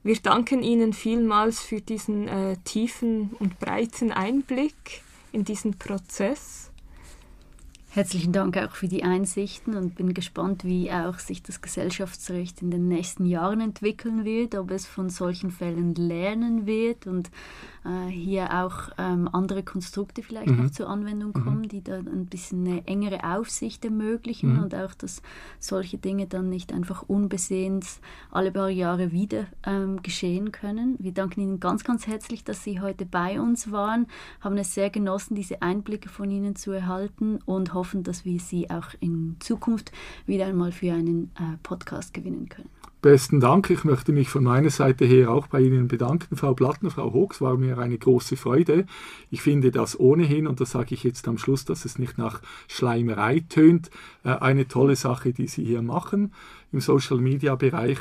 Wir danken Ihnen vielmals für diesen äh, tiefen und breiten Einblick in diesen Prozess. Herzlichen Dank auch für die Einsichten und bin gespannt, wie auch sich das Gesellschaftsrecht in den nächsten Jahren entwickeln wird, ob es von solchen Fällen lernen wird und äh, hier auch ähm, andere Konstrukte vielleicht mhm. noch zur Anwendung mhm. kommen, die dann ein bisschen eine engere Aufsicht ermöglichen mhm. und auch, dass solche Dinge dann nicht einfach unbesehens alle paar Jahre wieder ähm, geschehen können. Wir danken Ihnen ganz, ganz herzlich, dass Sie heute bei uns waren, haben es sehr genossen, diese Einblicke von Ihnen zu erhalten und hoffen, dass wir Sie auch in Zukunft wieder einmal für einen äh, Podcast gewinnen können. Besten Dank. Ich möchte mich von meiner Seite her auch bei Ihnen bedanken, Frau Plattner, Frau Hochs, war mir eine große Freude. Ich finde das ohnehin, und das sage ich jetzt am Schluss, dass es nicht nach Schleimerei tönt, äh, eine tolle Sache, die Sie hier machen im Social-Media-Bereich.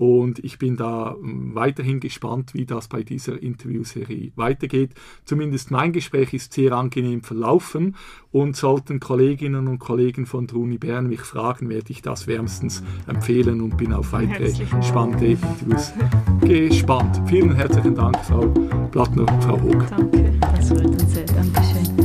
Und ich bin da hm, weiterhin gespannt, wie das bei dieser Interviewserie weitergeht. Zumindest mein Gespräch ist sehr angenehm verlaufen und sollten Kolleginnen und Kollegen von der Uni Bern mich fragen, werde ich das wärmstens empfehlen und bin auf weitere spannende Interviews gespannt. Vielen herzlichen Dank, Frau Plattner, Frau Hoog. Danke, das freut uns sehr. Dankeschön.